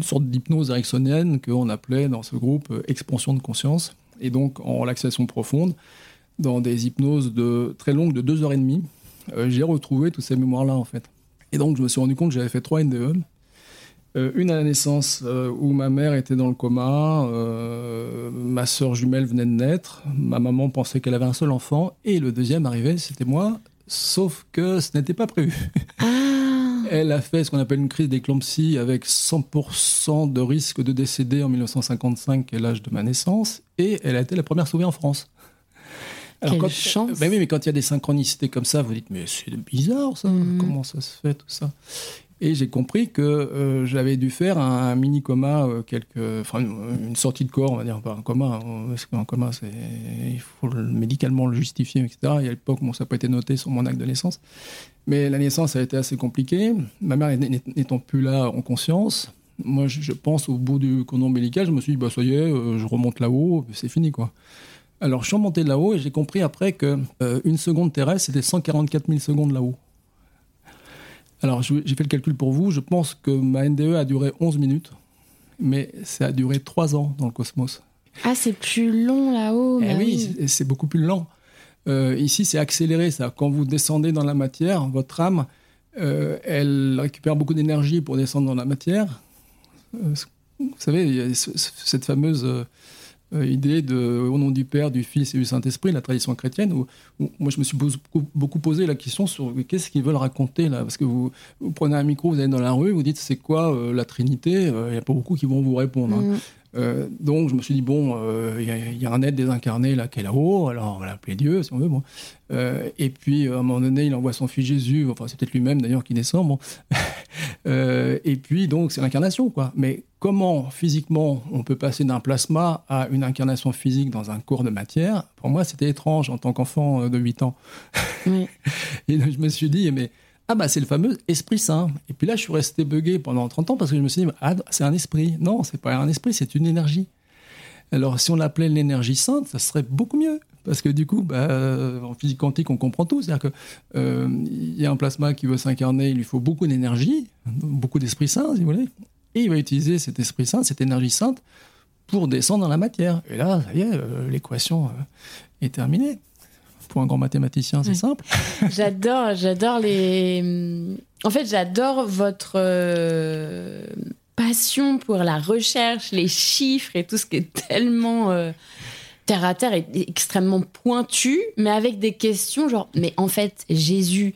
sorte d'hypnose ericksonienne qu'on appelait dans ce groupe euh, expansion de conscience et donc en relaxation profonde dans des hypnoses de, très longues de 2 heures et demie euh, j'ai retrouvé toutes ces mémoires-là, en fait. Et donc, je me suis rendu compte que j'avais fait trois NDE. Euh, une à la naissance où ma mère était dans le coma, ma sœur jumelle venait de naître, ma maman pensait qu'elle avait un seul enfant, et le deuxième arrivait, c'était moi, sauf que ce n'était pas prévu. Elle a fait ce qu'on appelle une crise d'éclampsie avec 100% de risque de décéder en 1955, qui est l'âge de ma naissance, et elle a été la première sauvée en France. Alors Quelle chance. Ben oui, mais quand il y a des synchronicités comme ça, vous dites, mais c'est bizarre ça, mhm. comment ça se fait tout ça? Et j'ai compris que euh, j'avais dû faire un, mini coma, euh, une, sortie de corps, on va dire, pas un coma, hein, parce qu'un coma, il faut médicalement le justifier, etc. Et à l'époque, bon, ça n'a pas été noté sur mon acte de naissance. Mais la naissance a été assez compliquée. Ma mère n'étant plus là en conscience, moi, je, pense au bout du cordon ombilical, je me suis dit, bah, ça y est, euh, je remonte là-haut, c'est fini, quoi. Alors, je suis remonté là-haut et j'ai compris après que euh, une seconde terrestre, c'était 144 000 secondes là-haut. Alors, j'ai fait le calcul pour vous. Je pense que ma NDE a duré 11 minutes, mais ça a duré 3 ans dans le cosmos. Ah, c'est plus long là-haut. Eh bah oui, c'est beaucoup plus lent. Euh, ici, c'est accéléré. Ça. Quand vous descendez dans la matière, votre âme, euh, elle récupère beaucoup d'énergie pour descendre dans la matière. vous savez, il y a cette fameuse euh, idée de, au nom du Père, du Fils et du Saint-Esprit, la tradition chrétienne, où, moi je me suis beaucoup, posé la question sur qu'est-ce qu'ils veulent raconter là? Parce que vous, prenez un micro, vous allez dans la rue, vous dites c'est quoi euh, la Trinité, euh, il n'y a pas beaucoup qui vont vous répondre. Hein. Mm. Euh, donc je me suis dit bon, il y, y, a un être désincarné là qui est là-haut, alors on va l'appeler Dieu si on veut. Bon. Euh, et puis à un moment donné, il envoie son fils Jésus, enfin c'est peut-être lui-même d'ailleurs qui descend. Bon. Euh, et puis donc c'est l'incarnation quoi. Mais comment physiquement on peut passer d'un plasma à une incarnation physique dans un corps de matière Pour moi c'était étrange en tant qu'enfant de 8 ans. et je me suis dit mais ah bah c'est le fameux Esprit Saint. Et puis là, je suis resté bugué pendant 30 ans parce que je me suis dit, ah, c'est un esprit. Non, c'est pas un esprit, c'est une énergie. Alors si on l'appelait l'énergie sainte, ça serait beaucoup mieux. Parce que du coup, bah, euh, en physique quantique, on comprend tout. C'est-à-dire qu'il euh, y a un plasma qui veut s'incarner, il lui faut beaucoup d'énergie, beaucoup d'esprit saint, si vous voulez. Et il va utiliser cet esprit saint, cette énergie sainte, pour descendre dans la matière. Et là, ça y est, euh, l'équation est terminée pour un grand mathématicien, c'est simple. j'adore, j'adore les. En fait, j'adore votre euh, passion pour la recherche, les chiffres et tout ce qui est tellement euh, terre à terre et extrêmement pointu, mais avec des questions genre, mais en fait, Jésus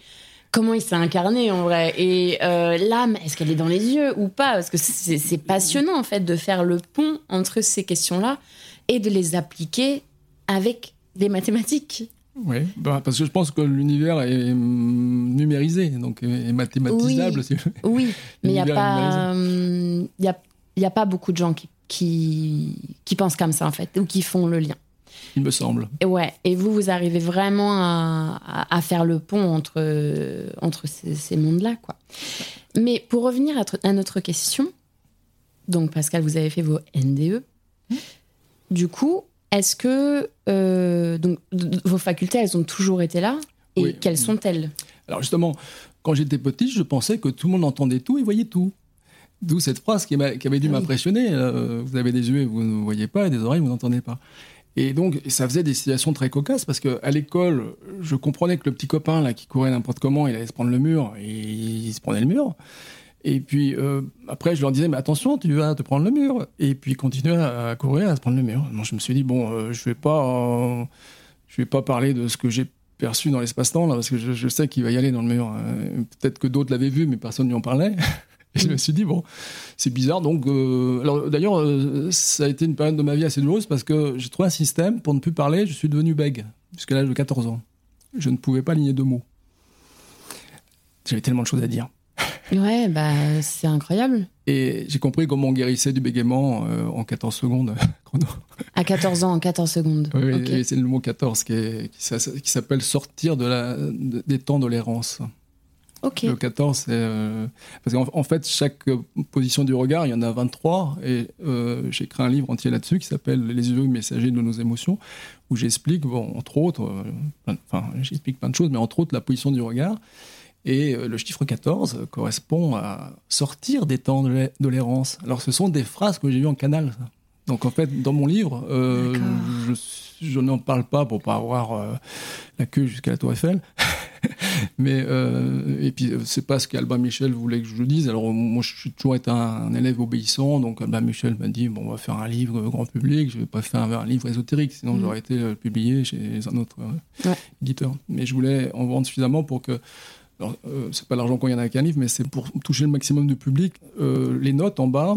comment il s'est incarné en vrai. Et euh, l'âme est-ce qu'elle est dans les yeux ou pas? Parce que c'est passionnant en fait de faire le pont entre ces questions là et de les appliquer avec des mathématiques. Oui, bah, parce que je pense que l'univers est hum, numérisé, donc est mathématisable. Oui, oui mais il n'y a, pas, hum, a, a pas beaucoup de gens qui, qui, qui, pensent comme ça, en fait, ou qui font le lien. Il me semble. Et ouais. Et vous, vous arrivez vraiment à, faire le pont entre, entre ces, mondes-là, quoi. Mais pour revenir à, notre question, donc Pascal, vous avez fait vos NDE. Du coup, est-ce que euh, donc, vos facultés, elles ont toujours été là? Et quelles sont-elles? Alors justement, quand j'étais petit, je pensais que tout le monde entendait tout et voyait tout. D'où cette phrase qui, avait dû ah m'impressionner. Euh, vous avez des yeux et vous ne voyez pas, et des oreilles, vous n'entendez pas. Et donc, ça faisait des situations très cocasses parce qu'à l'école, je comprenais que le petit copain là qui courait n'importe comment, il allait se prendre le mur et il se prenait le mur. Et puis euh, après, je leur disais, mais attention, tu vas te prendre le mur. Et puis, continuer à, courir, à se prendre le mur. Moi, je me suis dit, bon, euh, je vais pas, je vais pas parler de ce que j'ai perçu dans l'espace-temps là, parce que je, sais qu'il va y aller dans le mur. Peut-être que d'autres l'avaient vu, mais personne n'y en parlait. Et je me suis dit, bon, c'est bizarre. Donc, euh, alors d'ailleurs, euh, ça a été une période de ma vie assez douloureuse parce que j'ai trouvé un système pour ne plus parler. Je suis devenu bègue jusqu'à l'âge de 14 ans. Je ne pouvais pas aligner deux mots. J'avais tellement de choses à dire. Ouais, bah, c'est incroyable. Et j'ai compris comment on guérissait du bégaiement euh, en 14 secondes chrono. À 14 ans, en 14 secondes. Oui, c'est le mot 14 qui, qui, s'appelle sortir de la, des temps de l'errance. Le 14, c'est. Euh, parce qu'en fait, chaque position du regard, il y en a 23. Et euh, j'ai écrit un livre entier là-dessus qui s'appelle Les yeux messagers de nos émotions, où j'explique, bon, entre autres, euh, enfin, j'explique plein de choses, mais entre autres, la position du regard. Et le chiffre 14 correspond à sortir des temps de l'errance. Alors, ce sont des phrases que j'ai eues en canal. Donc, en fait, dans mon livre, je, je n'en parle pas pour pas avoir la queue jusqu'à la Tour Eiffel. mais euh, et puis c'est pas ce qu'Albin Michel voulait que je dise. Alors moi je suis toujours été un, élève obéissant, donc Albin Michel m'a dit bon on va faire un livre grand public, je vais pas faire un, livre ésotérique, sinon mm. j'aurais été euh, publié chez un autre euh, éditeur. Mais je voulais en vendre suffisamment pour que euh, c'est pas l'argent qu'on gagne avec un livre, mais c'est pour toucher le maximum de public. les notes en bas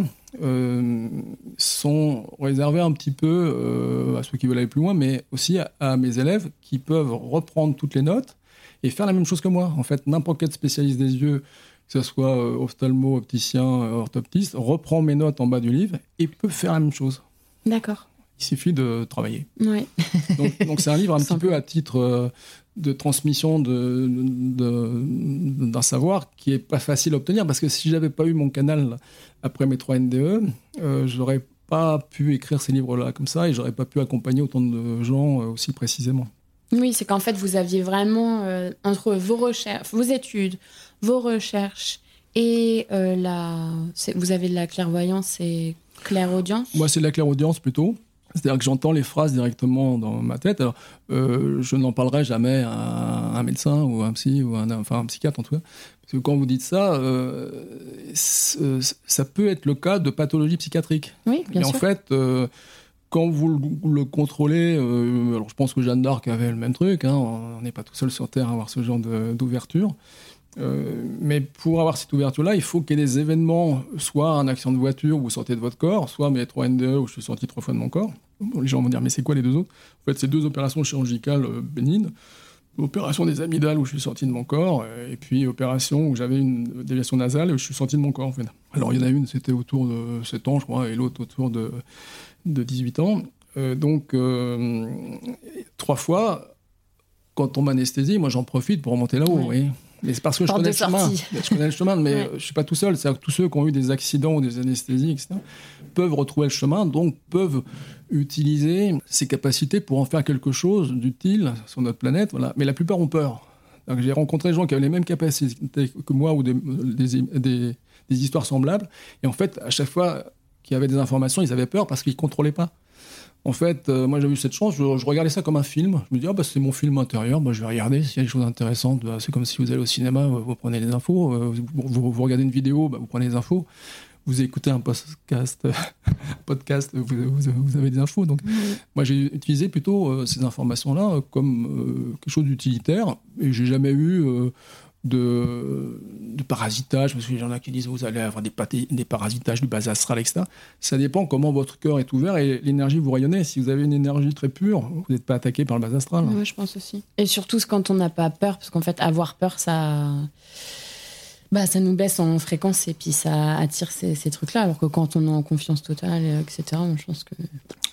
sont réservées un petit peu à ceux qui veulent aller plus loin, mais aussi à, mes élèves qui peuvent reprendre toutes les notes et faire la même chose que moi. En fait, n'importe quel spécialiste des yeux, que ce soit euh, ophtalmo, opticien, euh, orthoptiste, reprend mes notes en bas du livre et peut faire la même chose. D'accord. Il suffit de travailler. Ouais. donc, c'est un livre un petit peu à titre euh, de transmission d'un savoir qui est pas facile à obtenir parce que si j'avais pas eu mon canal après mes trois NDE, euh, j'aurais pas pu écrire ces livres-là comme ça et j'aurais pas pu accompagner autant de gens aussi précisément. Oui, c'est qu'en fait, vous aviez vraiment, euh, entre vos recherches, vos études, vos recherches et euh, la. Vous avez de la clairvoyance et clairaudience? Moi, c'est de la clairaudience plutôt. C'est-à-dire que j'entends les phrases directement dans ma tête. Alors, euh, je n'en parlerai jamais à un médecin ou un psy, ou un, enfin un psychiatre en tout cas. Parce que quand vous dites ça, ça peut être le cas de pathologie psychiatrique. Oui, bien sûr. Et en fait, quand vous le, contrôlez, euh, alors je pense que Jeanne d'Arc avait le même truc, hein, on n'est pas tout seul sur Terre à avoir ce genre d'ouverture. Euh, mais pour avoir cette ouverture-là, il faut qu'il y ait des événements, soit un accident de voiture où vous sortez de votre corps, soit mes 3 NDE où je suis sorti trois fois de mon corps. les gens vont dire, mais c'est quoi les deux autres? En fait, c'est deux opérations chirurgicales euh, bénignes. Opération des amygdales où je suis sorti de mon corps, et puis opération où j'avais une déviation nasale où je suis sorti de mon corps. En fait. Alors il y en a une, c'était autour de 7 ans, je crois, et l'autre autour de de 18 ans. Euh, donc, euh, trois fois, quand on m'anesthésie, moi j'en profite pour remonter là-haut. Oui. Mais c'est parce que je connais, le chemin. je connais le chemin. mais je ne suis pas tout seul. C'est-à-dire que tous ceux qui ont eu des accidents ou des anesthésies, etc., peuvent retrouver le chemin, donc peuvent utiliser ces capacités pour en faire quelque chose d'utile sur notre planète. Voilà. Mais la plupart ont peur. J'ai rencontré des gens qui avaient les mêmes capacités que moi ou des, des, histoires semblables. Et en fait, à chaque fois, qui avaient des informations, ils avaient peur parce qu'ils ne contrôlaient pas. En fait, euh, moi j'ai eu cette chance, je, regardais ça comme un film. Je me dis, ah, bah, c'est mon film intérieur, bah, je vais regarder s'il y a des choses intéressantes. Bah, c'est comme si vous allez au cinéma, vous, prenez les infos. Euh, vous, vous, regardez une vidéo, bah, vous prenez les infos. Vous écoutez un podcast, podcast vous, avez des infos. Donc, moi j'ai utilisé plutôt euh, ces informations-là comme quelque chose d'utilitaire et j'ai jamais eu de, de, parasitage, parce qu'il y en a qui disent vous allez avoir des, des parasitages du bas astral, etc. Ça dépend comment votre cœur est ouvert et l'énergie vous rayonnez. Si vous avez une énergie très pure, vous n'êtes pas attaqué par le bas astral. Oui, je pense aussi. Et surtout quand on n'a pas peur, parce qu'en fait, avoir peur, ça. Bah, ça nous baisse en fréquence et puis ça attire ces, trucs-là. Alors que quand on est en confiance totale, etc., je pense que.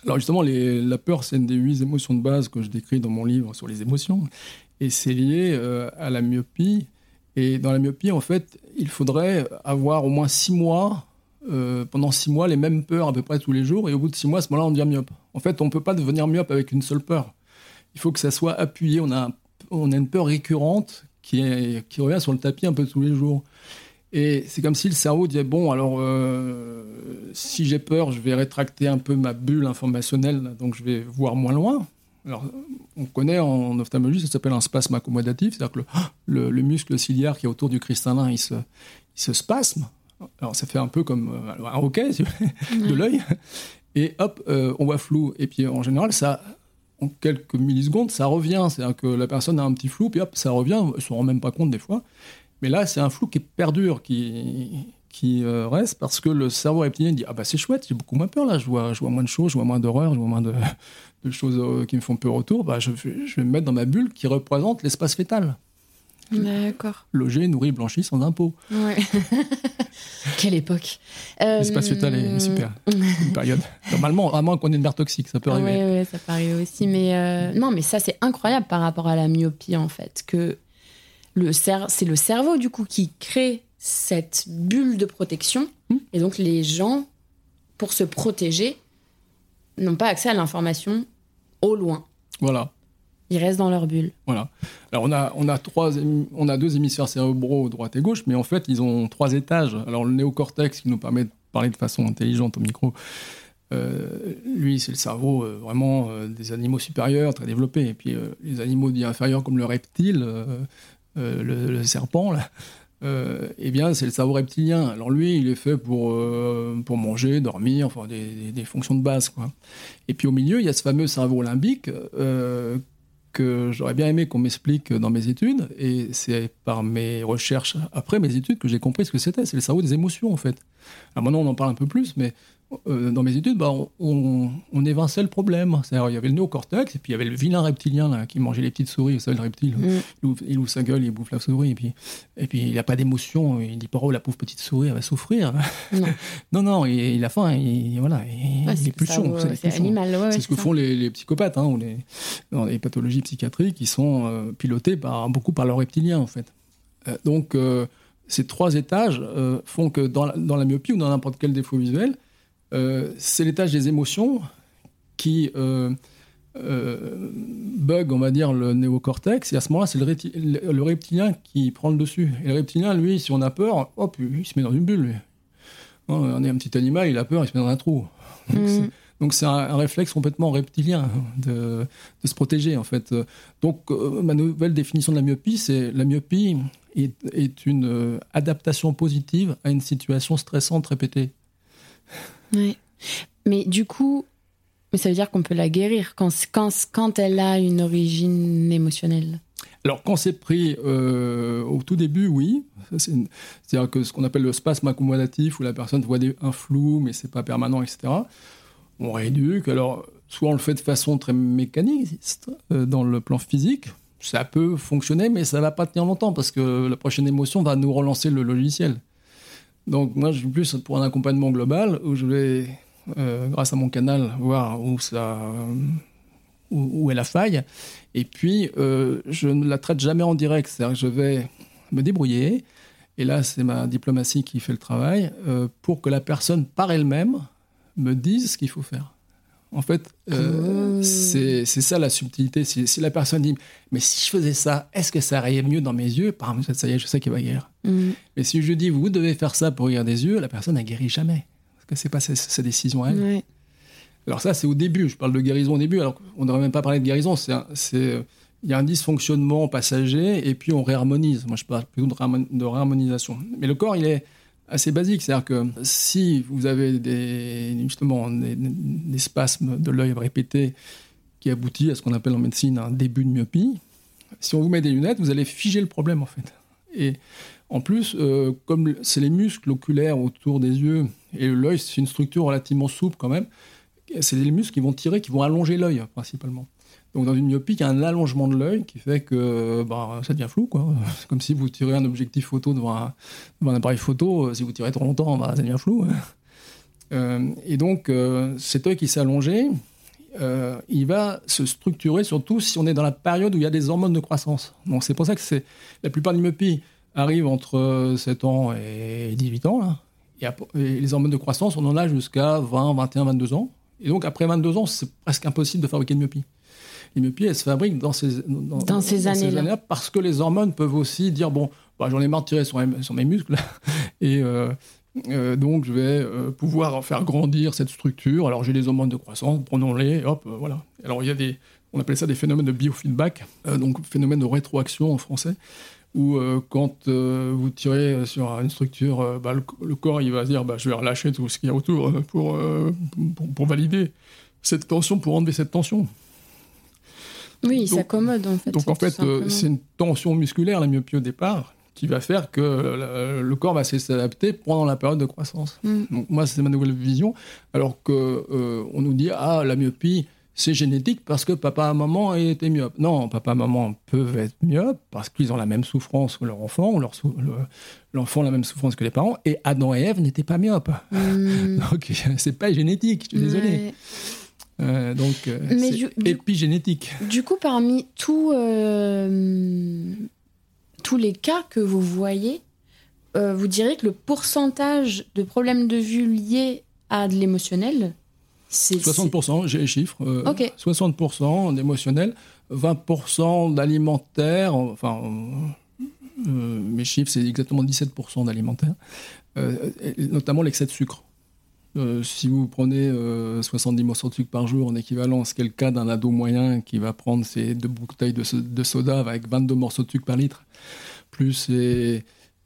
Alors justement, la peur, c'est une des huit émotions de base que je décris dans mon livre sur les émotions. Et c'est lié euh, à la myopie. Et dans la myopie, en fait, il faudrait avoir au moins six mois, euh, pendant six mois, les mêmes peurs à peu près tous les jours. Et au bout de six mois, à ce moment-là, on devient myope. En fait, on ne peut pas devenir myope avec une seule peur. Il faut que ça soit appuyé. On a, on a une peur récurrente qui, est, qui revient sur le tapis un peu tous les jours. Et c'est comme si le cerveau disait bon, alors euh, si j'ai peur, je vais rétracter un peu ma bulle informationnelle, donc je vais voir moins loin. Alors, on connaît en ophtalmologie, ça s'appelle un spasme accommodatif, c'est-à-dire que le, le, muscle ciliaire qui est autour du cristallin, il se, il se spasme. Alors, ça fait un peu comme euh, un hockey de l'œil. Et hop, euh, on voit flou. Et puis, en général, ça, en quelques millisecondes, ça revient. C'est-à-dire que la personne a un petit flou, puis hop, ça revient. Elle ne se rend même pas compte des fois. Mais là, c'est un flou qui perdure, qui, euh, reste parce que le cerveau reptilien dit Ah bah c'est chouette, j'ai beaucoup moins peur là, je vois, je vois moins de choses, je vois moins d'horreur, je vois moins de, choses euh, qui me font peur autour. Bah, je, je, vais me mettre dans ma bulle qui représente l'espace fétal. D'accord. Logé, nourri, blanchi sans impôt. Ouais. Quelle époque. L'espace fétal est super. Une période. Normalement, à moins qu'on ait une mère toxique, ça peut arriver. Oui, ouais, ça peut arriver aussi. Mais euh, non, mais ça, c'est incroyable par rapport à la myopie, en fait. Que le c'est le cerveau du coup qui crée cette bulle de protection hmm. et donc les gens pour se protéger n'ont pas accès à l'information au loin. Voilà. Ils restent dans leur bulle. Voilà. Alors on a on a trois on a deux hémisphères cérébraux droite et gauche mais en fait ils ont trois étages. Alors le néocortex qui nous permet de parler de façon intelligente au micro euh, lui, c'est le cerveau euh, vraiment euh, des animaux supérieurs, très développé. Et puis les animaux dits inférieurs comme le reptile, le, serpent, eh bien, c'est le cerveau reptilien. Alors lui, il est fait pour, pour manger, dormir, enfin des, des, fonctions de base. Quoi. Et puis au milieu, il y a ce fameux cerveau limbique que j'aurais bien aimé qu'on m'explique dans mes études. Et c'est par mes recherches après mes études que j'ai compris ce que c'était. C'est le cerveau des émotions, en fait. Alors maintenant, on en parle un peu plus, mais euh, dans mes études, bah, on, on, évinçait le problème. il y avait le néocortex, et puis il y avait le vilain reptilien là, qui mangeait les petites souris. Vous savez, le reptile, mm. il, ouvre, sa gueule, il bouffe la souris, et puis, et puis il n'a pas d'émotion. Il dit pas, oh, la pauvre petite souris, elle va souffrir. Non, non, il, a faim, il, voilà, il, est pulsions. C'est animal, C'est ce que font les, psychopathes, hein, ou les, dans les pathologies psychiatriques, qui sont euh, pilotées par, beaucoup par le reptilien, en fait. Euh, donc, ces trois étages font que dans dans la myopie ou dans n'importe quel défaut visuel, euh, c'est l'étage des émotions qui euh, euh, bug, on va dire, le néocortex. Et à ce moment-là, c'est le, reptilien qui prend le dessus. Et le reptilien, lui, si on a peur, hop, il se met dans une bulle. On est un petit animal, il a peur, il se met dans un trou. Donc c'est un, réflexe complètement reptilien de, se protéger en fait. Donc ma nouvelle définition de la myopie, c'est la myopie est, est, une adaptation positive à une situation stressante répétée. Oui. Mais du coup, ça veut dire qu'on peut la guérir quand, quand, quand elle a une origine émotionnelle alors, quand c'est pris euh, au tout début, oui. C'est-à-dire que ce qu'on appelle le spasme accommodatif, où la personne voit un flou, mais c'est pas permanent, etc. On rééduque. Alors, soit on le fait de façon très mécaniste, euh, dans le plan physique. Ça peut fonctionner, mais ça va pas tenir longtemps, parce que la prochaine émotion va nous relancer le logiciel. Donc moi, je suis plus pour un accompagnement global où je vais, euh, grâce à mon canal, voir où ça, où, est la faille. Et puis, euh, je ne la traite jamais en direct. C'est-à-dire que je vais me débrouiller. Et là, c'est ma diplomatie qui fait le travail euh, pour que la personne, par elle-même, me dise ce qu'il faut faire. En fait, euh, c'est ça la subtilité. Si, la personne dit, mais si je faisais ça, est-ce que ça irait mieux dans mes yeux? Par ça y est, je sais qu'il va guérir. Mm. Mais si je dis, vous devez faire ça pour regarder des yeux, la personne, elle guérit jamais. Parce que c'est pas sa, décision à elle. Alors ça, c'est au début. Je parle de guérison au début. Alors on n'aurait même pas parlé de guérison. C'est il y a un dysfonctionnement passager et puis on réharmonise. Moi, je parle plutôt de, de réharmonisation. Mais le corps, il est assez basique. C'est-à-dire que si vous avez des, justement des, spasmes de l'œil répétés qui aboutit à ce qu'on appelle en médecine un début de myopie, si on vous met des lunettes, vous allez figer le problème en fait. Et en plus, euh, comme c'est les muscles oculaires autour des yeux et l'œil, c'est une structure relativement souple quand même, c'est les muscles qui vont tirer, qui vont allonger l'œil principalement. Donc dans une myopie, il y a un allongement de l'œil qui fait que bah, ça devient flou. C'est comme si vous tirez un objectif photo devant un, appareil photo. Si vous tirez trop longtemps, bah, ça devient flou. Euh, et donc euh, cet œil qui s'est allongé, euh, il va se structurer surtout si on est dans la période où il y a des hormones de croissance. Donc c'est pour ça que la plupart des myopies arrivent entre 7 ans et 18 ans. Et, les hormones de croissance, on en a jusqu'à 20, 21, 22 ans. Et donc après 22 ans, c'est presque impossible de fabriquer une myopie. Les myopies, elles se fabriquent dans ces, dans, ces années-là. parce que les hormones peuvent aussi dire, bon, bah, j'en ai marre de tirer sur, sur mes muscles. et, euh, euh, donc, je vais euh, pouvoir faire grandir cette structure. Alors, j'ai des hormones de croissance, prenons-les, hop, voilà. Alors, il y a des, on appelle ça des phénomènes de biofeedback, donc phénomène de rétroaction en français, où quand vous tirez sur une structure, bah, le, corps, il va dire, bah, je vais relâcher tout ce qu'il y a autour pour, pour, valider cette tension, pour enlever cette tension. Oui, il s'accommode en fait. Donc en fait, c'est une tension musculaire, la myopie au départ, qui va faire que le, corps va s'adapter pendant la période de croissance. Mm. Donc moi, c'est ma nouvelle vision. Alors que euh, on nous dit ah la myopie c'est génétique parce que papa et maman étaient myopes. Non, papa et maman peuvent être myopes parce qu'ils ont la même souffrance que leur enfant, ou l'enfant a la même souffrance que les parents, et Adam et Ève n'étaient pas myopes. Mm. donc c'est pas génétique, je suis désolé. Euh, donc, euh, c'est épigénétique. Du coup, parmi tous tous les cas que vous voyez, euh, vous direz que le pourcentage de problèmes de vue liés à de l'émotionnel, c'est... 60%, j'ai les chiffres. 60% euh, d'émotionnel, 20% d'alimentaire, enfin, euh, mes chiffres, c'est exactement 17% d'alimentaire, notamment l'excès de sucre. Si vous prenez 70 morceaux de sucre par jour en équivalent, ce qui est le cas d'un ado moyen qui va prendre ses deux bouteilles de, de soda avec 22 morceaux de sucre par litre, plus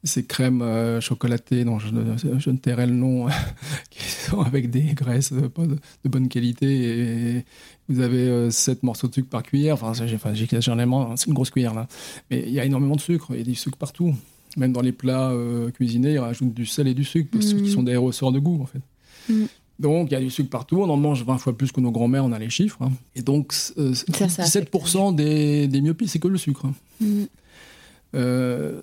ces, crèmes euh, chocolatées dont je, ne tairai le nom, qui sont avec des graisses de, de bonne qualité. Et vous avez 7 euh, morceaux de sucre par cuillère. Enfin, j'exagère enfin, c'est une grosse cuillère là. Mais il y a énormément de sucre, il y a du sucre partout. Même dans les plats euh, cuisinés, ils rajoutent du sel et du sucre, parce qui mm. sont des ressorts de goût en fait. Mm. Donc, il y a du sucre partout. On en mange 20 fois plus que nos grands-mères, on a les chiffres. Hein. Et donc, 17% des, des, myopies, c'est que le sucre. 60% euh,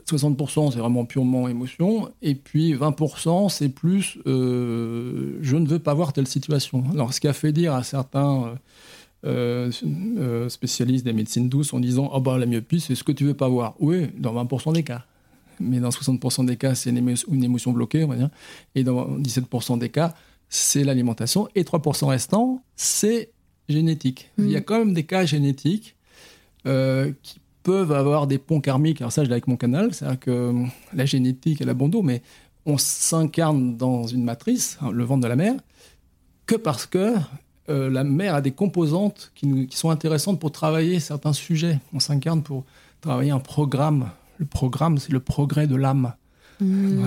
c'est vraiment purement émotion, et puis 20% c'est plus euh, je ne veux pas voir telle situation. Alors ce qui a fait dire à certains euh, spécialistes des médecines douces en disant ah bah la myopie c'est ce que tu veux pas voir. Oui, dans 20% des cas. Mais dans 60% des cas, c'est une, émotion bloquée, on va dire. Et dans 17% des cas, c'est l'alimentation. Et 3% restants, c'est génétique. Il y a quand même des cas génétiques qui peuvent avoir des ponts karmiques. Alors ça, je l'ai avec mon canal, c'est-à-dire que euh, la génétique, elle a bon dos, mais on s'incarne dans une matrice, hein, le ventre de la mère, que parce que euh, la mère a des composantes qui, sont intéressantes pour travailler certains sujets. On s'incarne pour travailler un programme. Le programme, c'est le progrès de l'âme. Mmh,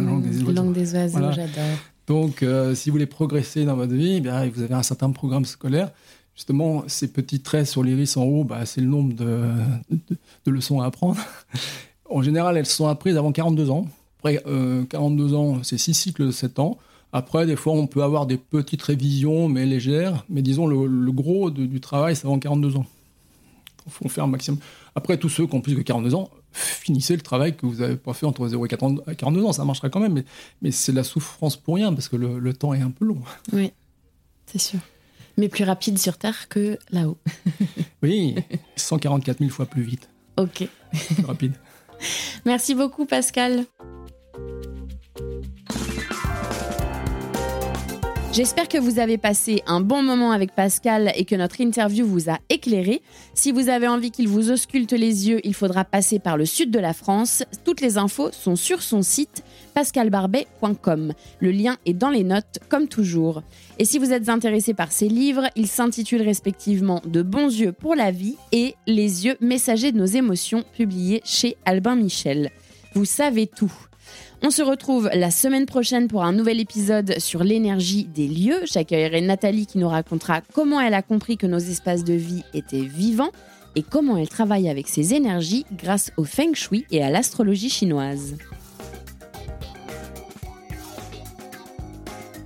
langue des oiseaux, j'adore. Donc, euh, si vous voulez progresser dans votre vie, eh bien, vous avez un certain programme scolaire justement, ces petits traits sur l'iris en haut, bah, c'est le nombre de, leçons à apprendre. en général, elles sont apprises avant 42 ans. Après 42 euh, ans, c'est 6 cycles de 7 ans. Après, des fois, on peut avoir des petites révisions, mais légères. Mais disons, le, gros du travail, c'est avant 42 ans. Il faut faire un maximum. Après, tous ceux qui ont plus que 42 ans, finissez le travail que vous n'avez pas fait entre 0 et 42 ans. Ça marchera quand même, mais, mais c'est de la souffrance pour rien, parce que le, le temps est un peu long. Oui, c'est sûr mais plus rapide sur Terre que là-haut. oui, 144 000 fois plus vite. Ok. Plus rapide. Merci beaucoup, Pascal. J'espère que vous avez passé un bon moment avec Pascal et que notre interview vous a éclairé. Si vous avez envie qu'il vous ausculte les yeux, il faudra passer par le sud de la France. Toutes les infos sont sur son site pascalbarbet.com. Le lien est dans les notes, comme toujours. Et si vous êtes intéressé par ces livres, ils s'intitulent respectivement De bons yeux pour la vie et Les yeux messagers de nos émotions, publiés chez Albin Michel. Vous savez tout. On se retrouve la semaine prochaine pour un nouvel épisode sur l'énergie des lieux. J'accueillerai Nathalie qui nous racontera comment elle a compris que nos espaces de vie étaient vivants et comment elle travaille avec ses énergies grâce au feng shui et à l'astrologie chinoise.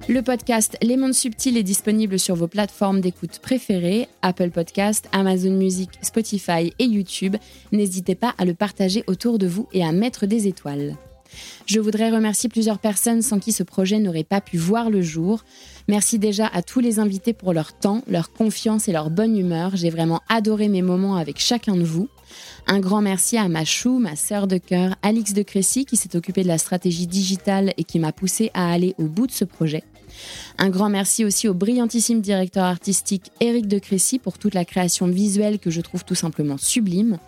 Le podcast Les Mondes Subtils est disponible sur vos plateformes d'écoute préférées, Apple Podcast, Amazon Music, Spotify et YouTube. N'hésitez pas à le partager autour de vous et à mettre des étoiles. Je voudrais remercier plusieurs personnes sans qui ce projet n'aurait pas pu voir le jour. Merci déjà à tous les invités pour leur temps, leur confiance et leur bonne humeur. J'ai vraiment adoré mes moments avec chacun de vous. Un grand merci à ma chou, ma sœur de cœur, Alix de Crécy, qui s'est occupée de la stratégie digitale et qui m'a poussé à aller au bout de ce projet. Un grand merci aussi au brillantissime directeur artistique Éric de Crécy pour toute la création visuelle que je trouve tout simplement sublime.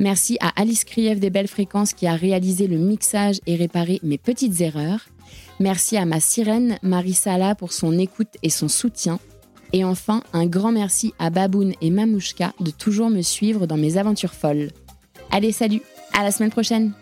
Merci à Alice Krief des Belles Fréquences qui a réalisé le mixage et réparé mes petites erreurs. Merci à ma sirène Marie Sala pour son écoute et son soutien. Et enfin, un grand merci à Baboun et Mamouchka de toujours me suivre dans mes aventures folles. Allez, salut, à la semaine prochaine!